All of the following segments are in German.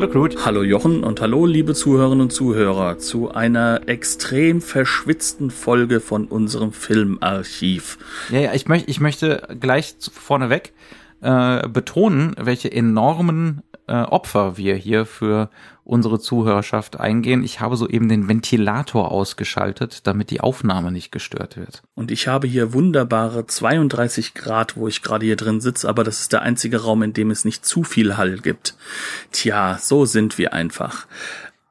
Hallo Knut. Hallo Jochen und hallo liebe Zuhörerinnen und Zuhörer zu einer extrem verschwitzten Folge von unserem Filmarchiv. Ja, ja, ich, möchte, ich möchte gleich vorneweg äh, betonen, welche enormen äh, Opfer wir hier für unsere Zuhörerschaft eingehen. Ich habe soeben den Ventilator ausgeschaltet, damit die Aufnahme nicht gestört wird. Und ich habe hier wunderbare 32 Grad, wo ich gerade hier drin sitze, aber das ist der einzige Raum, in dem es nicht zu viel Hall gibt. Tja, so sind wir einfach.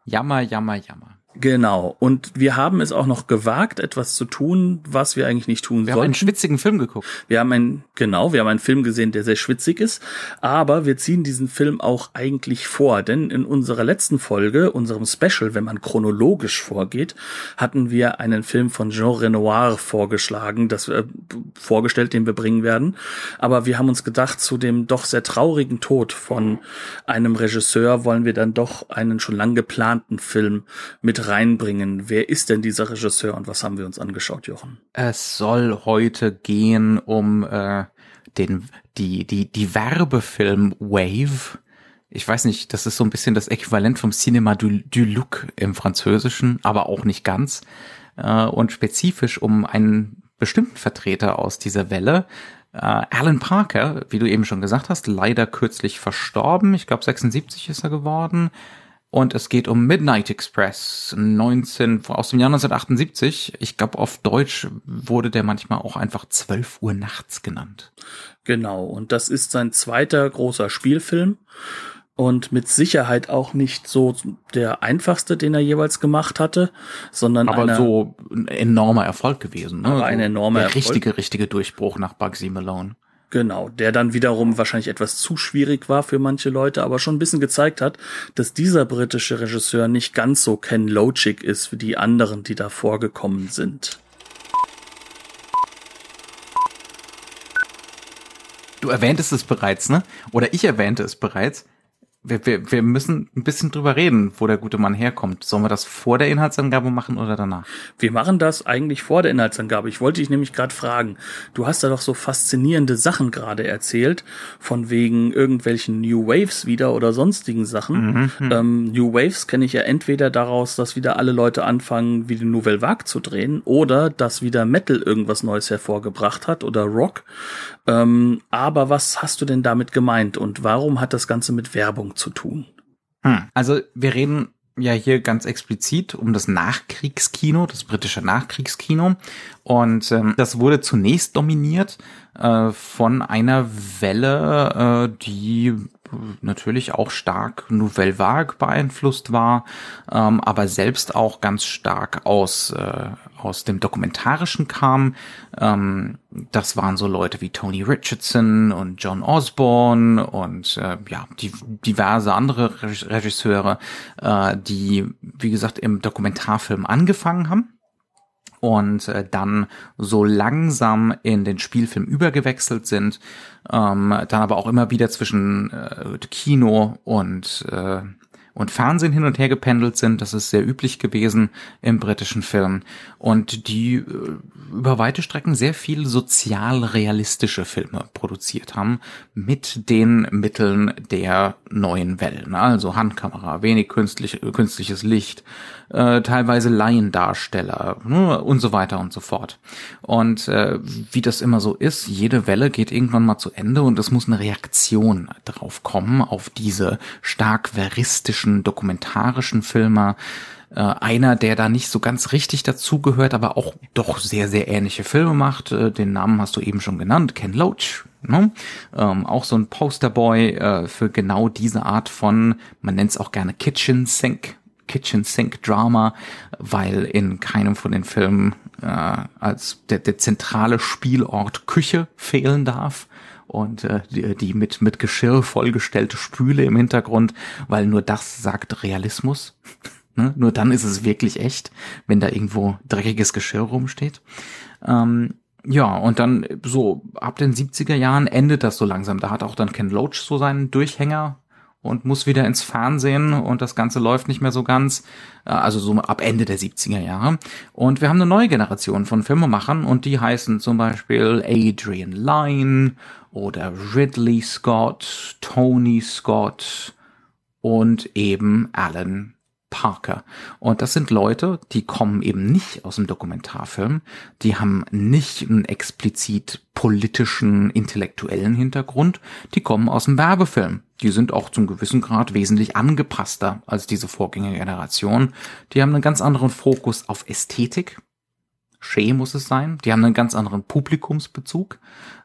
Jammer, jammer, jammer. Genau. Und wir haben es auch noch gewagt, etwas zu tun, was wir eigentlich nicht tun wir sollten. Wir haben einen schwitzigen Film geguckt. Wir haben einen, genau, wir haben einen Film gesehen, der sehr schwitzig ist. Aber wir ziehen diesen Film auch eigentlich vor. Denn in unserer letzten Folge, unserem Special, wenn man chronologisch vorgeht, hatten wir einen Film von Jean Renoir vorgeschlagen, das äh, vorgestellt, den wir bringen werden. Aber wir haben uns gedacht, zu dem doch sehr traurigen Tod von einem Regisseur wollen wir dann doch einen schon lang geplanten Film mit reinbringen. Wer ist denn dieser Regisseur und was haben wir uns angeschaut, Jochen? Es soll heute gehen um äh, den die die die Werbefilm Wave. Ich weiß nicht, das ist so ein bisschen das Äquivalent vom Cinema du, du Look im Französischen, aber auch nicht ganz. Äh, und spezifisch um einen bestimmten Vertreter aus dieser Welle, äh, Alan Parker, wie du eben schon gesagt hast, leider kürzlich verstorben. Ich glaube 76 ist er geworden. Und es geht um Midnight Express 19, aus dem Jahr 1978. Ich glaube, auf Deutsch wurde der manchmal auch einfach 12 Uhr nachts genannt. Genau. Und das ist sein zweiter großer Spielfilm. Und mit Sicherheit auch nicht so der einfachste, den er jeweils gemacht hatte, sondern aber einer, so ein enormer Erfolg gewesen. Ne? Aber ein enormer der Erfolg. richtige, richtige Durchbruch nach Bugsy Malone. Genau, der dann wiederum wahrscheinlich etwas zu schwierig war für manche Leute, aber schon ein bisschen gezeigt hat, dass dieser britische Regisseur nicht ganz so Ken Loach ist wie die anderen, die da vorgekommen sind. Du erwähntest es bereits, ne? Oder ich erwähnte es bereits wir, wir, wir müssen ein bisschen drüber reden, wo der gute Mann herkommt. Sollen wir das vor der Inhaltsangabe machen oder danach? Wir machen das eigentlich vor der Inhaltsangabe. Ich wollte dich nämlich gerade fragen. Du hast da doch so faszinierende Sachen gerade erzählt, von wegen irgendwelchen New Waves wieder oder sonstigen Sachen. Mhm. Ähm, New Waves kenne ich ja entweder daraus, dass wieder alle Leute anfangen, wie die Nouvelle Vague zu drehen, oder dass wieder Metal irgendwas Neues hervorgebracht hat oder Rock. Ähm, aber was hast du denn damit gemeint und warum hat das Ganze mit Werbung zu tun? Hm. Also wir reden ja hier ganz explizit um das Nachkriegskino, das britische Nachkriegskino. Und ähm, das wurde zunächst dominiert äh, von einer Welle, äh, die natürlich auch stark Nouvelle Vague beeinflusst war, ähm, aber selbst auch ganz stark aus, äh, aus dem Dokumentarischen kam. Ähm, das waren so Leute wie Tony Richardson und John Osborne und äh, ja, die, diverse andere Regisseure, äh, die, wie gesagt, im Dokumentarfilm angefangen haben und äh, dann so langsam in den Spielfilm übergewechselt sind, ähm, dann aber auch immer wieder zwischen äh, Kino und äh, und Fernsehen hin und her gependelt sind. Das ist sehr üblich gewesen im britischen Film. Und die äh, über weite Strecken sehr viel sozial realistische Filme produziert haben mit den Mitteln der neuen Wellen. Also Handkamera, wenig künstlich, künstliches Licht, äh, teilweise Laiendarsteller ne, und so weiter und so fort. Und äh, wie das immer so ist, jede Welle geht irgendwann mal zu Ende und es muss eine Reaktion drauf kommen, auf diese stark veristischen, dokumentarischen Filme. Äh, einer, der da nicht so ganz richtig dazugehört, aber auch doch sehr, sehr ähnliche Filme macht. Äh, den Namen hast du eben schon genannt, Ken Loach. Ne? Ähm, auch so ein Posterboy äh, für genau diese Art von, man nennt es auch gerne Kitchen Sink Kitchen Sink Drama, weil in keinem von den Filmen äh, als der, der zentrale Spielort Küche fehlen darf und äh, die, die mit mit Geschirr vollgestellte Spüle im Hintergrund, weil nur das sagt Realismus. Ne? Nur dann ist es wirklich echt, wenn da irgendwo dreckiges Geschirr rumsteht. Ähm, ja, und dann so ab den 70er Jahren endet das so langsam. Da hat auch dann Ken Loach so seinen Durchhänger und muss wieder ins Fernsehen und das Ganze läuft nicht mehr so ganz, äh, also so ab Ende der 70er Jahre. Und wir haben eine neue Generation von Filmemachern und die heißen zum Beispiel Adrian Lyne oder Ridley Scott, Tony Scott und eben Alan Parker. Und das sind Leute, die kommen eben nicht aus dem Dokumentarfilm, die haben nicht einen explizit politischen, intellektuellen Hintergrund, die kommen aus dem Werbefilm. Die sind auch zum gewissen Grad wesentlich angepasster als diese Vorgängergeneration. Die haben einen ganz anderen Fokus auf Ästhetik, Shea muss es sein. Die haben einen ganz anderen Publikumsbezug.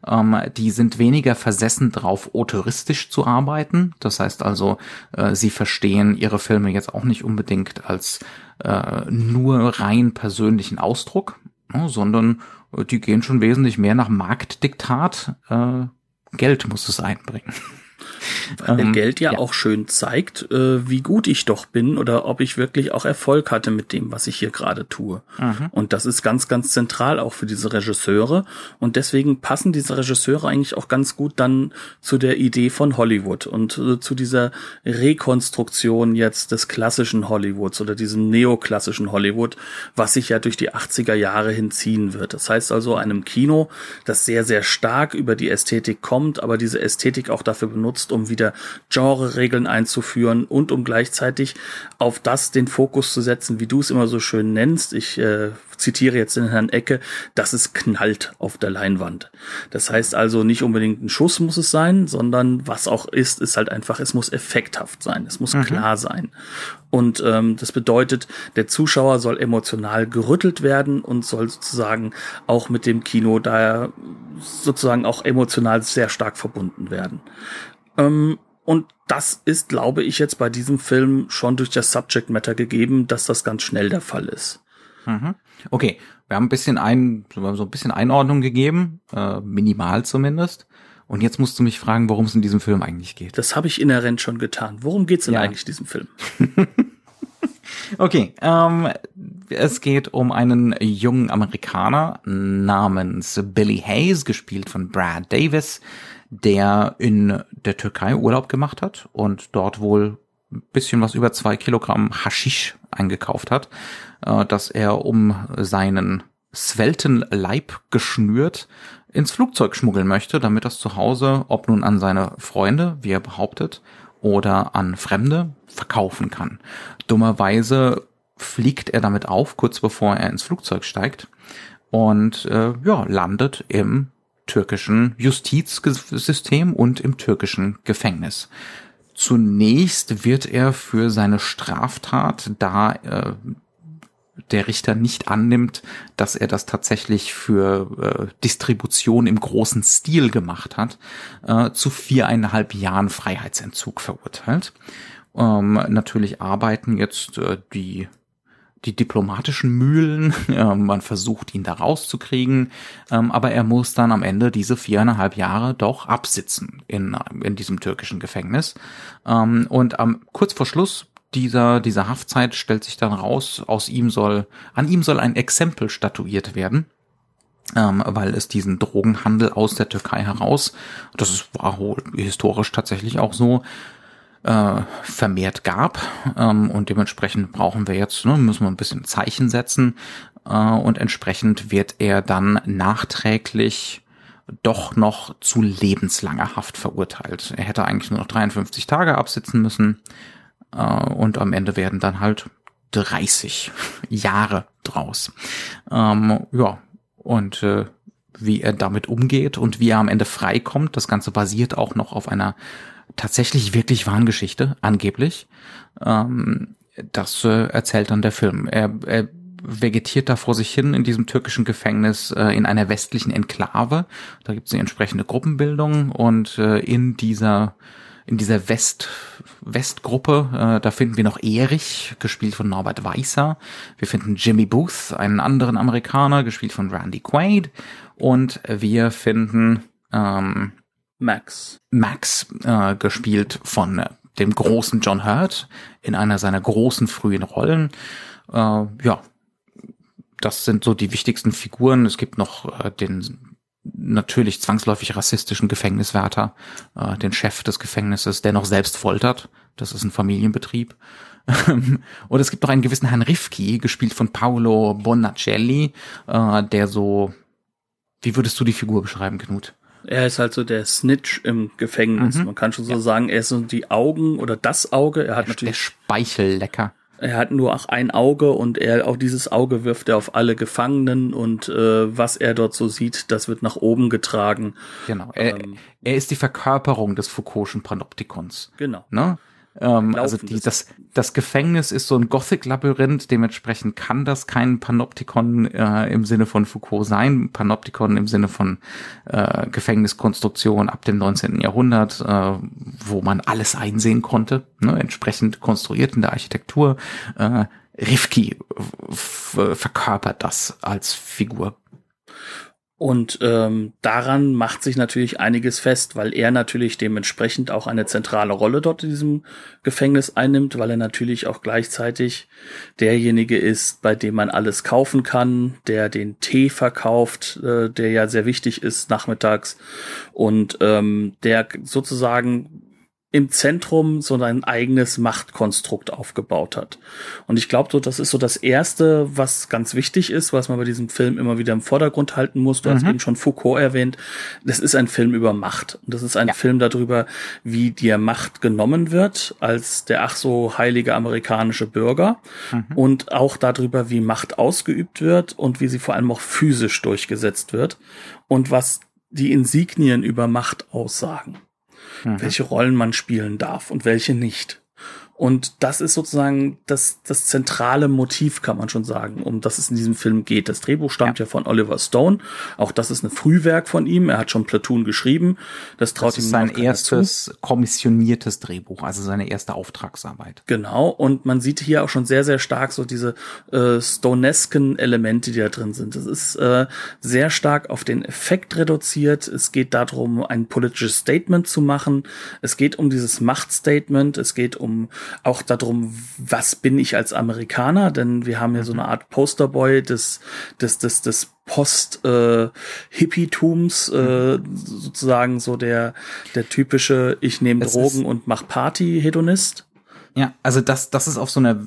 Ähm, die sind weniger versessen drauf, autoristisch zu arbeiten. Das heißt also, äh, sie verstehen ihre Filme jetzt auch nicht unbedingt als äh, nur rein persönlichen Ausdruck, ne, sondern äh, die gehen schon wesentlich mehr nach Marktdiktat. Äh, Geld muss es einbringen. Weil ähm, Geld ja, ja, auch schön zeigt, äh, wie gut ich doch bin oder ob ich wirklich auch Erfolg hatte mit dem, was ich hier gerade tue. Mhm. Und das ist ganz, ganz zentral auch für diese Regisseure. Und deswegen passen diese Regisseure eigentlich auch ganz gut dann zu der Idee von Hollywood und äh, zu dieser Rekonstruktion jetzt des klassischen Hollywoods oder diesem neoklassischen Hollywood, was sich ja durch die 80er Jahre hinziehen wird. Das heißt also einem Kino, das sehr, sehr stark über die Ästhetik kommt, aber diese Ästhetik auch dafür benutzt, um wieder Genre-Regeln einzuführen und um gleichzeitig auf das den Fokus zu setzen, wie du es immer so schön nennst. Ich äh, zitiere jetzt den Herrn Ecke, dass es knallt auf der Leinwand. Das heißt also nicht unbedingt ein Schuss muss es sein, sondern was auch ist, ist halt einfach, es muss effekthaft sein, es muss mhm. klar sein. Und ähm, das bedeutet, der Zuschauer soll emotional gerüttelt werden und soll sozusagen auch mit dem Kino da sozusagen auch emotional sehr stark verbunden werden. Ähm, und das ist, glaube ich, jetzt bei diesem Film schon durch das Subject Matter gegeben, dass das ganz schnell der Fall ist. Mhm. Okay, wir haben ein bisschen ein, so ein bisschen Einordnung gegeben, äh, minimal zumindest. Und jetzt musst du mich fragen, worum es in diesem Film eigentlich geht. Das habe ich inhärent schon getan. Worum geht's denn ja. eigentlich in diesem Film? okay, ähm, es geht um einen jungen Amerikaner namens Billy Hayes, gespielt von Brad Davis, der in der Türkei Urlaub gemacht hat und dort wohl ein bisschen was über zwei Kilogramm Haschisch eingekauft hat, äh, dass er um seinen swelten Leib geschnürt ins Flugzeug schmuggeln möchte, damit das zu Hause, ob nun an seine Freunde, wie er behauptet, oder an Fremde verkaufen kann. Dummerweise fliegt er damit auf, kurz bevor er ins Flugzeug steigt und äh, ja, landet im türkischen Justizsystem und im türkischen Gefängnis. Zunächst wird er für seine Straftat, da äh, der Richter nicht annimmt, dass er das tatsächlich für äh, Distribution im großen Stil gemacht hat, äh, zu viereinhalb Jahren Freiheitsentzug verurteilt. Ähm, natürlich arbeiten jetzt äh, die die diplomatischen Mühlen. Ähm, man versucht ihn da rauszukriegen, ähm, aber er muss dann am Ende diese viereinhalb Jahre doch absitzen in, in diesem türkischen Gefängnis. Ähm, und am, kurz vor Schluss dieser, dieser Haftzeit stellt sich dann raus, aus ihm soll, an ihm soll ein Exempel statuiert werden. Ähm, weil es diesen Drogenhandel aus der Türkei heraus, das war historisch tatsächlich auch so, äh, vermehrt gab. Ähm, und dementsprechend brauchen wir jetzt, ne, müssen wir ein bisschen Zeichen setzen. Äh, und entsprechend wird er dann nachträglich doch noch zu lebenslanger Haft verurteilt. Er hätte eigentlich nur noch 53 Tage absitzen müssen. Äh, und am Ende werden dann halt 30 Jahre draus. Ähm, ja, und äh, wie er damit umgeht und wie er am Ende freikommt. Das Ganze basiert auch noch auf einer tatsächlich wirklich wahren Geschichte, angeblich. Ähm, das äh, erzählt dann der Film. Er, er vegetiert da vor sich hin in diesem türkischen Gefängnis äh, in einer westlichen Enklave. Da gibt es eine entsprechende Gruppenbildung und äh, in dieser in dieser West Westgruppe, äh, da finden wir noch Erich, gespielt von Norbert Weißer. Wir finden Jimmy Booth, einen anderen Amerikaner, gespielt von Randy Quaid. Und wir finden ähm, Max. Max, äh, gespielt von dem großen John Hurt in einer seiner großen frühen Rollen. Äh, ja, das sind so die wichtigsten Figuren. Es gibt noch äh, den natürlich zwangsläufig rassistischen Gefängniswärter, äh, den Chef des Gefängnisses, der noch selbst foltert. Das ist ein Familienbetrieb. Und es gibt noch einen gewissen Herrn Rifki, gespielt von Paolo Bonacelli, äh, der so, wie würdest du die Figur beschreiben, Knut? Er ist halt so der Snitch im Gefängnis. Mhm. Man kann schon so ja. sagen, er ist so die Augen oder das Auge. Er hat natürlich der Speichellecker. Er hat nur auch ein Auge und er auch dieses Auge wirft er auf alle Gefangenen und äh, was er dort so sieht, das wird nach oben getragen. Genau. Er, ähm, er ist die Verkörperung des Foucault'schen Panoptikons. Genau. Ne? Ähm, also die, das, das Gefängnis ist so ein Gothic-Labyrinth, dementsprechend kann das kein Panoptikon äh, im Sinne von Foucault sein. Panoptikon im Sinne von äh, Gefängniskonstruktion ab dem 19. Jahrhundert, äh, wo man alles einsehen konnte, ne, entsprechend konstruiert in der Architektur. Äh, Rifki verkörpert das als Figur. Und ähm, daran macht sich natürlich einiges fest, weil er natürlich dementsprechend auch eine zentrale Rolle dort in diesem Gefängnis einnimmt, weil er natürlich auch gleichzeitig derjenige ist, bei dem man alles kaufen kann, der den Tee verkauft, äh, der ja sehr wichtig ist nachmittags. Und ähm, der sozusagen im Zentrum so ein eigenes Machtkonstrukt aufgebaut hat. Und ich glaube, so, das ist so das Erste, was ganz wichtig ist, was man bei diesem Film immer wieder im Vordergrund halten muss. Du mhm. hast eben schon Foucault erwähnt. Das ist ein Film über Macht. Und das ist ein ja. Film darüber, wie dir Macht genommen wird als der ach so heilige amerikanische Bürger. Mhm. Und auch darüber, wie Macht ausgeübt wird und wie sie vor allem auch physisch durchgesetzt wird. Und was die Insignien über Macht aussagen mhm. welche Rollen man spielen darf und welche nicht. Und das ist sozusagen das, das zentrale Motiv, kann man schon sagen, um das es in diesem Film geht. Das Drehbuch stammt ja. ja von Oliver Stone. Auch das ist ein Frühwerk von ihm. Er hat schon Platoon geschrieben. Das traut das ihm sein erstes zu. kommissioniertes Drehbuch, also seine erste Auftragsarbeit. Genau. Und man sieht hier auch schon sehr, sehr stark so diese äh, Stonesken Elemente, die da drin sind. Das ist äh, sehr stark auf den Effekt reduziert. Es geht darum, ein politisches Statement zu machen. Es geht um dieses Machtstatement. Es geht um auch darum, was bin ich als Amerikaner, denn wir haben ja so eine Art Posterboy des, des, des, des Post-Hippietums, äh, äh, sozusagen so der, der typische Ich nehme Drogen und mach Party-Hedonist. Ja, also das, das ist auf so einer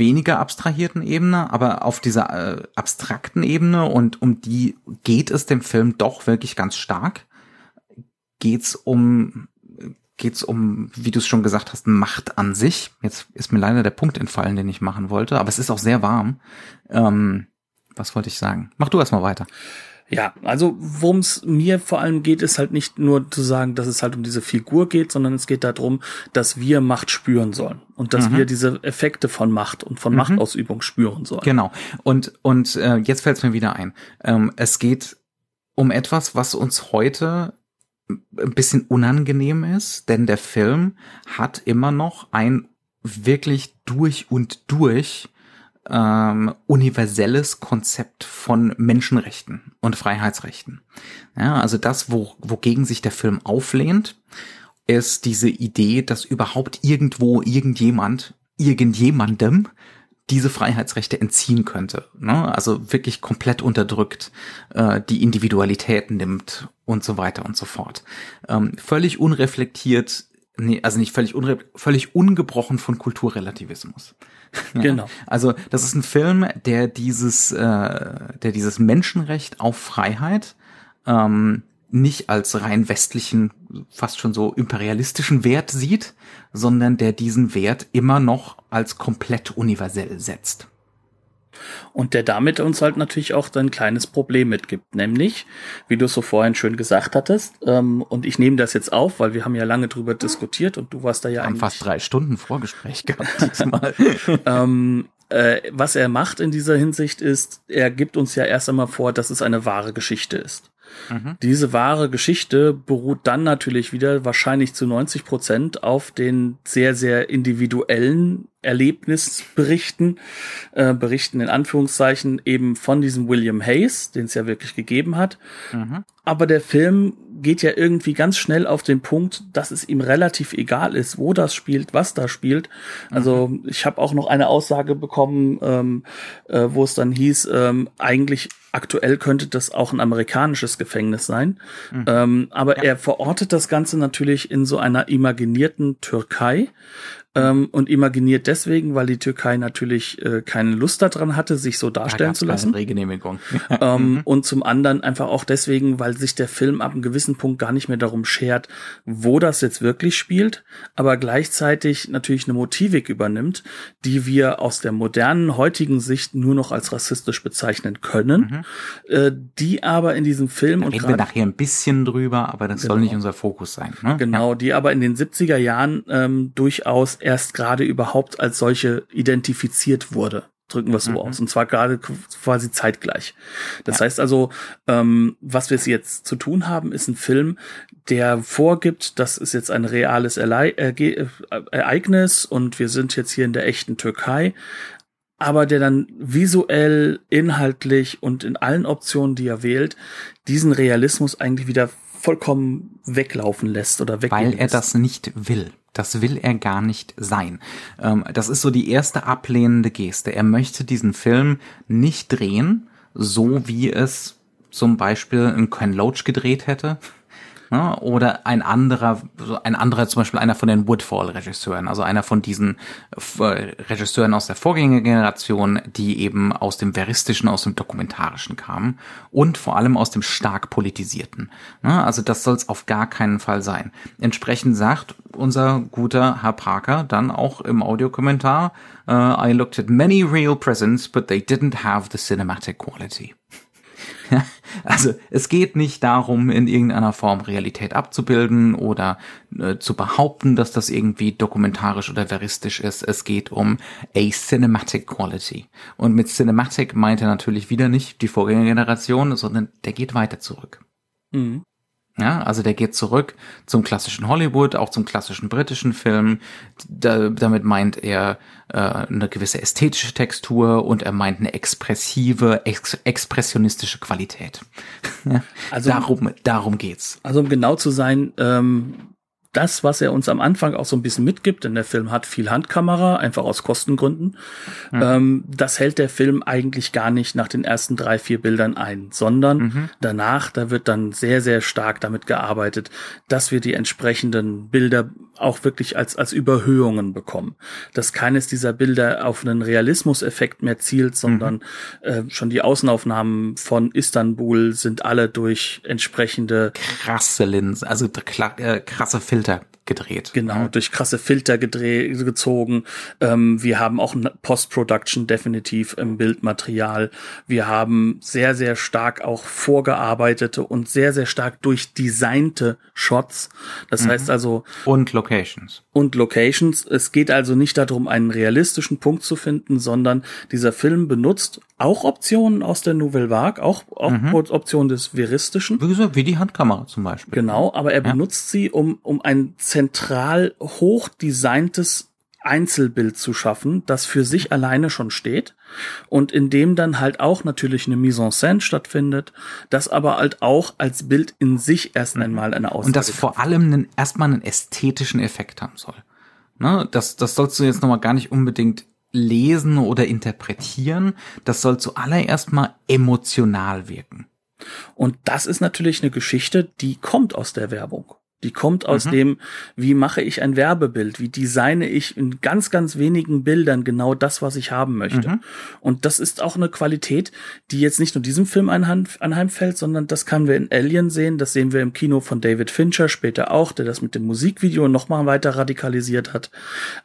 weniger abstrahierten Ebene, aber auf dieser äh, abstrakten Ebene und um die geht es dem Film doch wirklich ganz stark. Geht's um geht es um, wie du es schon gesagt hast, Macht an sich. Jetzt ist mir leider der Punkt entfallen, den ich machen wollte, aber es ist auch sehr warm. Ähm, was wollte ich sagen? Mach du erstmal weiter. Ja, also worum es mir vor allem geht, ist halt nicht nur zu sagen, dass es halt um diese Figur geht, sondern es geht darum, dass wir Macht spüren sollen und dass mhm. wir diese Effekte von Macht und von mhm. Machtausübung spüren sollen. Genau. Und und äh, jetzt fällt es mir wieder ein. Ähm, es geht um etwas, was uns heute ein bisschen unangenehm ist, denn der Film hat immer noch ein wirklich durch und durch ähm, universelles Konzept von Menschenrechten und Freiheitsrechten. Ja, also das, wo, wogegen sich der Film auflehnt, ist diese Idee, dass überhaupt irgendwo irgendjemand irgendjemandem diese Freiheitsrechte entziehen könnte. Ne? Also wirklich komplett unterdrückt, äh, die Individualität nimmt und so weiter und so fort. Ähm, völlig unreflektiert, nee, also nicht völlig, unre völlig ungebrochen von Kulturrelativismus. ja? Genau. Also das ist ein Film, der dieses, äh, der dieses Menschenrecht auf Freiheit ähm, nicht als rein westlichen, fast schon so imperialistischen Wert sieht, sondern der diesen Wert immer noch als komplett universell setzt. Und der damit uns halt natürlich auch ein kleines Problem mitgibt, nämlich, wie du es so vorhin schön gesagt hattest, ähm, und ich nehme das jetzt auf, weil wir haben ja lange drüber diskutiert und du warst da ja wir haben fast drei Stunden Vorgespräch gehabt diesmal. ähm, äh, was er macht in dieser Hinsicht ist, er gibt uns ja erst einmal vor, dass es eine wahre Geschichte ist. Mhm. Diese wahre Geschichte beruht dann natürlich wieder wahrscheinlich zu 90 Prozent auf den sehr, sehr individuellen Erlebnisberichten, äh, Berichten in Anführungszeichen eben von diesem William Hayes, den es ja wirklich gegeben hat. Mhm. Aber der Film geht ja irgendwie ganz schnell auf den Punkt, dass es ihm relativ egal ist, wo das spielt, was da spielt. Also mhm. ich habe auch noch eine Aussage bekommen, ähm, äh, wo es dann hieß, ähm, eigentlich aktuell könnte das auch ein amerikanisches Gefängnis sein. Mhm. Ähm, aber ja. er verortet das Ganze natürlich in so einer imaginierten Türkei ähm, und imaginiert deswegen, weil die Türkei natürlich äh, keine Lust daran hatte, sich so darstellen zu lassen. Ähm, mhm. und zum anderen einfach auch deswegen, weil sich der Film ab einem gewissen Punkt gar nicht mehr darum schert, wo das jetzt wirklich spielt, aber gleichzeitig natürlich eine Motivik übernimmt, die wir aus der modernen heutigen Sicht nur noch als rassistisch bezeichnen können, mhm. äh, die aber in diesem Film da und reden wir nachher ein bisschen drüber, aber das genau. soll nicht unser Fokus sein. Ne? Genau, die aber in den 70er Jahren ähm, durchaus erst gerade überhaupt als solche identifiziert wurde. Drücken wir es so mhm. aus. Und zwar gerade quasi zeitgleich. Das ja. heißt also, ähm, was wir jetzt zu tun haben, ist ein Film, der vorgibt, das ist jetzt ein reales Erle äh, Ereignis und wir sind jetzt hier in der echten Türkei, aber der dann visuell, inhaltlich und in allen Optionen, die er wählt, diesen Realismus eigentlich wieder vollkommen weglaufen lässt oder weglaufen Weil er das nicht will. Das will er gar nicht sein. Ähm, das ist so die erste ablehnende Geste. Er möchte diesen Film nicht drehen, so wie es zum Beispiel ein Ken Loach gedreht hätte Ne? Oder ein anderer, ein anderer, zum Beispiel einer von den Woodfall-Regisseuren, also einer von diesen äh, Regisseuren aus der Vorgängergeneration, die eben aus dem veristischen, aus dem dokumentarischen kamen und vor allem aus dem stark politisierten. Ne? Also das soll es auf gar keinen Fall sein. Entsprechend sagt unser guter Herr Parker dann auch im Audiokommentar, uh, I looked at many real presents, but they didn't have the cinematic quality. also es geht nicht darum, in irgendeiner Form Realität abzubilden oder äh, zu behaupten, dass das irgendwie dokumentarisch oder veristisch ist. Es geht um a cinematic quality. Und mit cinematic meint er natürlich wieder nicht die Vorgängergeneration, sondern der geht weiter zurück. Mhm. Ja, also der geht zurück zum klassischen Hollywood, auch zum klassischen britischen Film. Da, damit meint er äh, eine gewisse ästhetische Textur und er meint eine expressive, ex expressionistische Qualität. also darum, darum geht's. Also um genau zu sein, ähm, das, was er uns am Anfang auch so ein bisschen mitgibt, denn der Film hat viel Handkamera, einfach aus Kostengründen, mhm. ähm, das hält der Film eigentlich gar nicht nach den ersten drei, vier Bildern ein, sondern mhm. danach, da wird dann sehr, sehr stark damit gearbeitet, dass wir die entsprechenden Bilder auch wirklich als, als Überhöhungen bekommen. Dass keines dieser Bilder auf einen Realismuseffekt mehr zielt, sondern mhm. äh, schon die Außenaufnahmen von Istanbul sind alle durch entsprechende krasse Linsen, also äh, krasse Filter gedreht. Genau, durch krasse Filter gedreht, gezogen. Ähm, wir haben auch Post-Production definitiv im Bildmaterial. Wir haben sehr, sehr stark auch vorgearbeitete und sehr, sehr stark durchdesignte Shots. Das mhm. heißt also. Und Locations. Und Locations. Es geht also nicht darum, einen realistischen Punkt zu finden, sondern dieser Film benutzt auch Optionen aus der Nouvelle Vague, auch, auch mhm. Optionen des Veristischen. Wie gesagt, wie die Handkamera zum Beispiel. Genau, aber er ja. benutzt sie, um, um ein zentral hochdesigntes Einzelbild zu schaffen, das für sich alleine schon steht und in dem dann halt auch natürlich eine Mise en scène stattfindet, das aber halt auch als Bild in sich erst mhm. einmal eine Aussage Und das vor allem einen, erstmal einen ästhetischen Effekt haben soll. Ne? Das, das sollst du jetzt nochmal gar nicht unbedingt lesen oder interpretieren. Das soll zuallererst mal emotional wirken. Und das ist natürlich eine Geschichte, die kommt aus der Werbung. Die kommt aus mhm. dem, wie mache ich ein Werbebild, wie designe ich in ganz, ganz wenigen Bildern genau das, was ich haben möchte. Mhm. Und das ist auch eine Qualität, die jetzt nicht nur diesem Film anheimfällt, sondern das können wir in Alien sehen, das sehen wir im Kino von David Fincher später auch, der das mit dem Musikvideo nochmal weiter radikalisiert hat.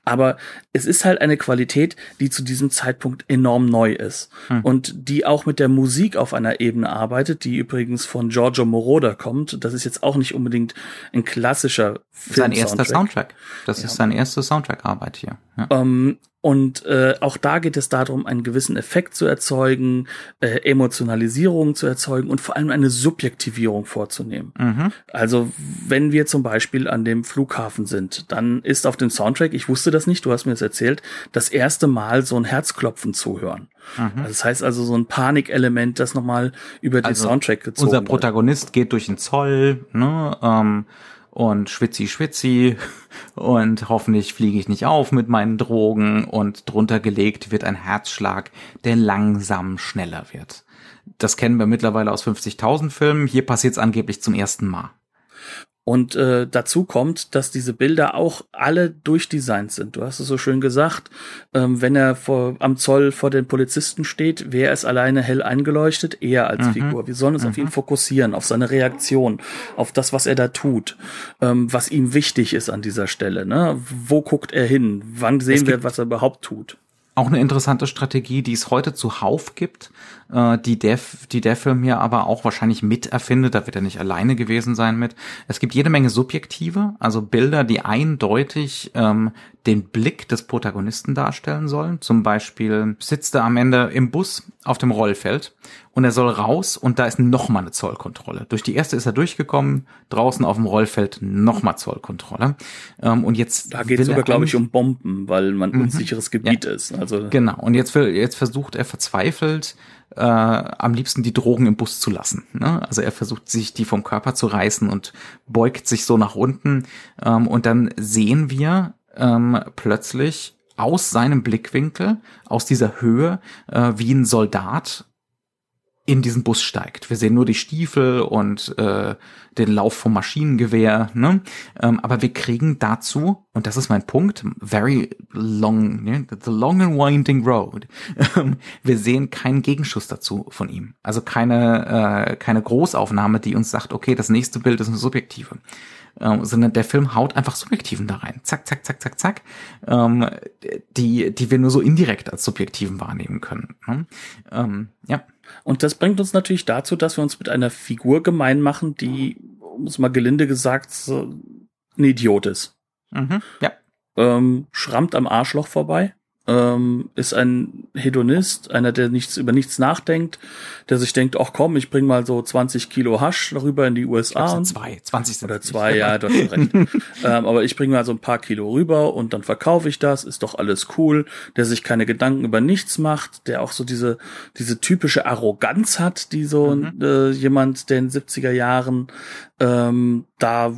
Aber es ist halt eine Qualität, die zu diesem Zeitpunkt enorm neu ist mhm. und die auch mit der Musik auf einer Ebene arbeitet, die übrigens von Giorgio Moroder kommt. Das ist jetzt auch nicht unbedingt ein klassischer Film Sein erster Soundtrack. Das ja. ist seine erste Soundtrack-Arbeit hier. Ja. Um, ähm, Und äh, auch da geht es darum, einen gewissen Effekt zu erzeugen, äh, Emotionalisierung zu erzeugen und vor allem eine Subjektivierung vorzunehmen. Mhm. Also wenn wir zum Beispiel an dem Flughafen sind, dann ist auf dem Soundtrack, ich wusste das nicht, du hast mir das erzählt, das erste Mal so ein Herzklopfen zu hören. Mhm. Also das heißt also so ein Panikelement, das nochmal über den also Soundtrack gezogen Unser Protagonist wird. geht durch den Zoll, ne? Ähm und schwitzi schwitzi und hoffentlich fliege ich nicht auf mit meinen Drogen und drunter gelegt wird ein Herzschlag, der langsam schneller wird. Das kennen wir mittlerweile aus 50.000 Filmen. Hier passiert es angeblich zum ersten Mal. Und äh, dazu kommt, dass diese Bilder auch alle durchdesignt sind. Du hast es so schön gesagt, ähm, wenn er vor, am Zoll vor den Polizisten steht, wäre es alleine hell eingeleuchtet, eher als mhm. Figur. Wir sollen uns mhm. auf ihn fokussieren, auf seine Reaktion, auf das, was er da tut, ähm, was ihm wichtig ist an dieser Stelle. Ne? Wo guckt er hin? Wann sehen wir, was er überhaupt tut? Auch eine interessante Strategie, die es heute zuhauf gibt, äh, die, der, die der Film hier aber auch wahrscheinlich mit erfindet, da wird er nicht alleine gewesen sein mit. Es gibt jede Menge Subjektive, also Bilder, die eindeutig ähm, den Blick des Protagonisten darstellen sollen. Zum Beispiel sitzt er am Ende im Bus auf dem Rollfeld und er soll raus und da ist nochmal eine Zollkontrolle. Durch die erste ist er durchgekommen, draußen auf dem Rollfeld nochmal Zollkontrolle. Ähm, und jetzt da geht es sogar, glaube ich, um Bomben, weil man mhm. unsicheres Gebiet ja. ist. Also genau. Und jetzt will, jetzt versucht er verzweifelt äh, am liebsten die Drogen im Bus zu lassen. Ne? Also er versucht sich die vom Körper zu reißen und beugt sich so nach unten. Ähm, und dann sehen wir ähm, plötzlich aus seinem Blickwinkel, aus dieser Höhe, äh, wie ein Soldat in diesen Bus steigt. Wir sehen nur die Stiefel und äh, den Lauf vom Maschinengewehr, ne? Ähm, aber wir kriegen dazu, und das ist mein Punkt, very long, ne? the long and winding road. Ähm, wir sehen keinen Gegenschuss dazu von ihm. Also keine, äh, keine Großaufnahme, die uns sagt, okay, das nächste Bild ist eine subjektive. Ähm, sondern der Film haut einfach Subjektiven da rein. Zack, zack, zack, zack, zack. Ähm, die, die wir nur so indirekt als Subjektiven wahrnehmen können. Ne? Ähm, ja. Und das bringt uns natürlich dazu, dass wir uns mit einer Figur gemein machen, die, um es mal gelinde gesagt, so ein Idiot ist. Mhm, ja. Ähm, schrammt am Arschloch vorbei ähm, ist ein Hedonist, einer, der nichts über nichts nachdenkt, der sich denkt, ach komm, ich bring mal so 20 Kilo Hasch rüber in die USA. Ich zwei, 20 sind Oder zwei, ja, du hast recht. ähm, aber ich bringe mal so ein paar Kilo rüber und dann verkaufe ich das, ist doch alles cool, der sich keine Gedanken über nichts macht, der auch so diese, diese typische Arroganz hat, die so mhm. äh, jemand, der in den 70er Jahren ähm, da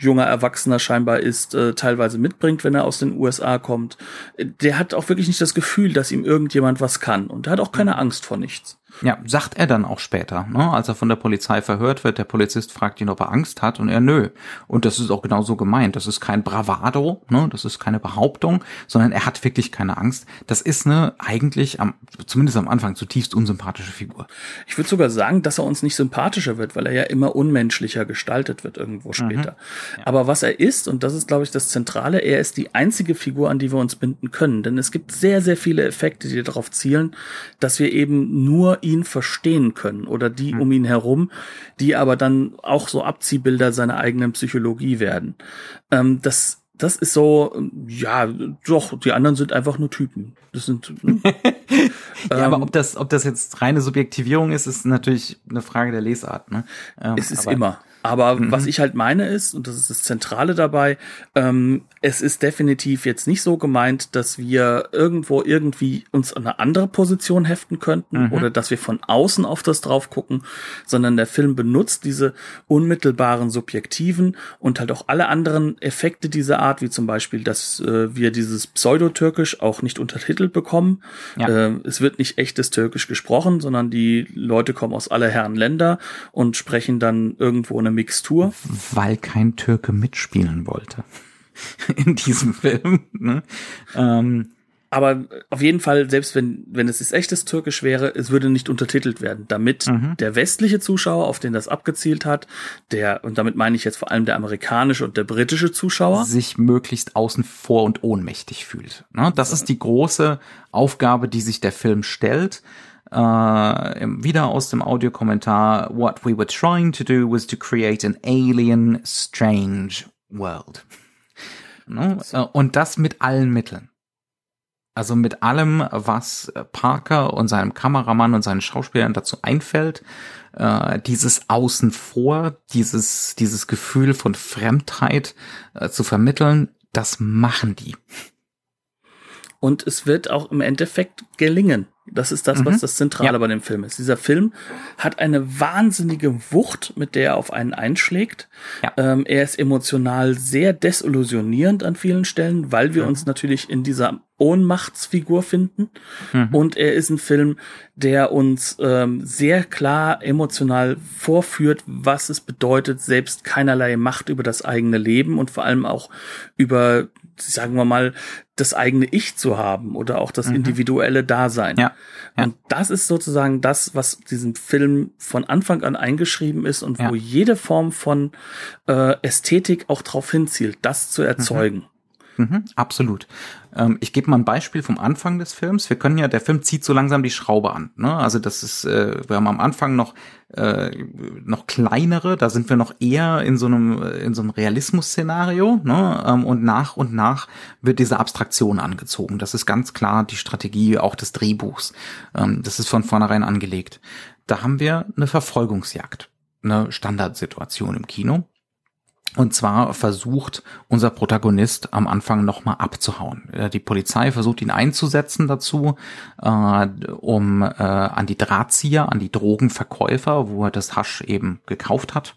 junger Erwachsener scheinbar ist, äh, teilweise mitbringt, wenn er aus den USA kommt. Der hat auch wirklich nicht das Gefühl, dass ihm irgendjemand was kann. Und er hat auch keine Angst vor nichts. Ja, sagt er dann auch später, ne? als er von der Polizei verhört wird. Der Polizist fragt ihn, ob er Angst hat und er nö. Und das ist auch genau so gemeint. Das ist kein Bravado, ne? das ist keine Behauptung, sondern er hat wirklich keine Angst. Das ist eine eigentlich, am, zumindest am Anfang, zutiefst unsympathische Figur. Ich würde sogar sagen, dass er uns nicht sympathischer wird, weil er ja immer unmenschlicher gestaltet wird irgendwo mhm. später. Mhm. Ja. Aber was er ist, und das ist, glaube ich, das Zentrale, er ist die einzige Figur, an die wir uns binden können. Denn es gibt sehr, sehr viele Effekte, die darauf zielen, dass wir eben nur ihn verstehen können oder die mhm. um ihn herum, die aber dann auch so Abziehbilder seiner eigenen Psychologie werden. Ähm, das das ist so, ja, doch, die anderen sind einfach nur Typen. Das sind. ja, ähm, aber ob das, ob das jetzt reine Subjektivierung ist, ist natürlich eine Frage der Lesart. Ne? Ähm, es ist immer. Aber mhm. was ich halt meine ist, und das ist das Zentrale dabei, ähm, es ist definitiv jetzt nicht so gemeint, dass wir irgendwo irgendwie uns an eine andere Position heften könnten mhm. oder dass wir von außen auf das drauf gucken, sondern der Film benutzt diese unmittelbaren Subjektiven und halt auch alle anderen Effekte dieser Art, wie zum Beispiel, dass äh, wir dieses Pseudotürkisch auch nicht untertitelt bekommen. Ja. Äh, es wird nicht echtes Türkisch gesprochen, sondern die Leute kommen aus aller Herren Länder und sprechen dann irgendwo eine Mixtur. Weil kein Türke mitspielen wollte. in diesem Film. Ne? Ähm, aber auf jeden Fall, selbst wenn, wenn es jetzt echtes Türkisch wäre, es würde nicht untertitelt werden, damit mhm. der westliche Zuschauer, auf den das abgezielt hat, der, und damit meine ich jetzt vor allem der amerikanische und der britische Zuschauer, sich möglichst außen vor und ohnmächtig fühlt. Ne? Das ist die große Aufgabe, die sich der Film stellt. Uh, wieder aus dem Audiokommentar, what we were trying to do was to create an alien, strange world. Ne? Und das mit allen Mitteln. Also mit allem, was Parker und seinem Kameramann und seinen Schauspielern dazu einfällt, äh, dieses Außen vor, dieses, dieses Gefühl von Fremdheit äh, zu vermitteln, das machen die. Und es wird auch im Endeffekt gelingen. Das ist das, was mhm. das Zentrale ja. bei dem Film ist. Dieser Film hat eine wahnsinnige Wucht, mit der er auf einen einschlägt. Ja. Ähm, er ist emotional sehr desillusionierend an vielen Stellen, weil wir mhm. uns natürlich in dieser Ohnmachtsfigur finden. Mhm. Und er ist ein Film, der uns ähm, sehr klar emotional vorführt, was es bedeutet, selbst keinerlei Macht über das eigene Leben und vor allem auch über sagen wir mal, das eigene Ich zu haben oder auch das mhm. individuelle Dasein. Ja, ja. Und das ist sozusagen das, was diesem Film von Anfang an eingeschrieben ist und ja. wo jede Form von äh, Ästhetik auch darauf hinzielt, das zu erzeugen. Mhm. Mhm, absolut. Ähm, ich gebe mal ein Beispiel vom Anfang des Films. Wir können ja, der Film zieht so langsam die Schraube an. Ne? Also das ist, äh, wir haben am Anfang noch äh, noch kleinere, da sind wir noch eher in so einem in so einem Realismus-Szenario. Ne? Ähm, und nach und nach wird diese Abstraktion angezogen. Das ist ganz klar die Strategie auch des Drehbuchs. Ähm, das ist von vornherein angelegt. Da haben wir eine Verfolgungsjagd, eine Standardsituation im Kino. Und zwar versucht unser Protagonist am Anfang nochmal abzuhauen. Die Polizei versucht ihn einzusetzen dazu, äh, um äh, an die Drahtzieher, an die Drogenverkäufer, wo er das Hasch eben gekauft hat,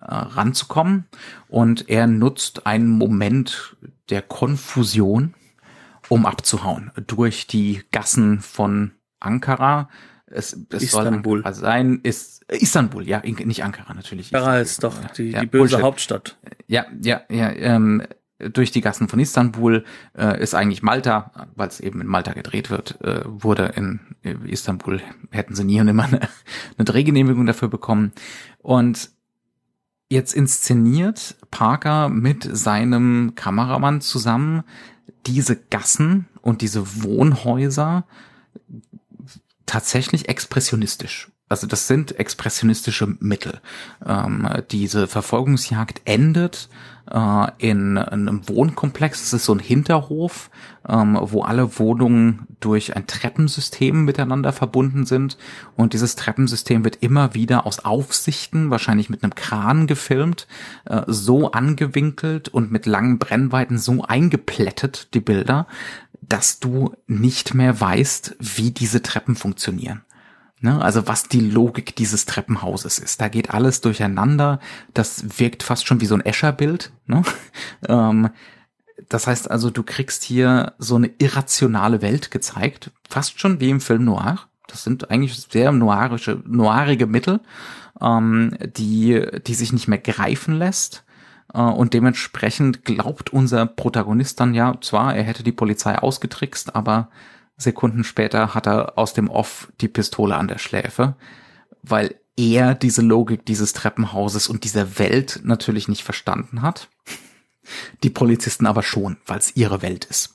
äh, ranzukommen. Und er nutzt einen Moment der Konfusion, um abzuhauen durch die Gassen von Ankara es, es Istanbul. soll sein, ist Istanbul, ja, nicht Ankara natürlich. Ankara ist doch die, ja, die böse Bullshit. Hauptstadt. Ja, ja, ja, ähm, durch die Gassen von Istanbul äh, ist eigentlich Malta, weil es eben in Malta gedreht wird, äh, wurde in Istanbul, hätten sie nie und immer eine, eine Drehgenehmigung dafür bekommen. Und jetzt inszeniert Parker mit seinem Kameramann zusammen diese Gassen und diese Wohnhäuser tatsächlich expressionistisch. Also das sind expressionistische Mittel. Ähm, diese Verfolgungsjagd endet äh, in einem Wohnkomplex. Es ist so ein Hinterhof, ähm, wo alle Wohnungen durch ein Treppensystem miteinander verbunden sind. Und dieses Treppensystem wird immer wieder aus Aufsichten, wahrscheinlich mit einem Kran gefilmt, äh, so angewinkelt und mit langen Brennweiten so eingeplättet, die Bilder, dass du nicht mehr weißt, wie diese Treppen funktionieren. Ne? Also was die Logik dieses Treppenhauses ist. Da geht alles durcheinander. Das wirkt fast schon wie so ein Escher-Bild. Ne? ähm, das heißt also, du kriegst hier so eine irrationale Welt gezeigt, fast schon wie im Film Noir. Das sind eigentlich sehr noirische, noirige Mittel, ähm, die, die sich nicht mehr greifen lässt. Äh, und dementsprechend glaubt unser Protagonist dann ja zwar, er hätte die Polizei ausgetrickst, aber Sekunden später hat er aus dem Off die Pistole an der Schläfe, weil er diese Logik dieses Treppenhauses und dieser Welt natürlich nicht verstanden hat. Die Polizisten aber schon, weil es ihre Welt ist.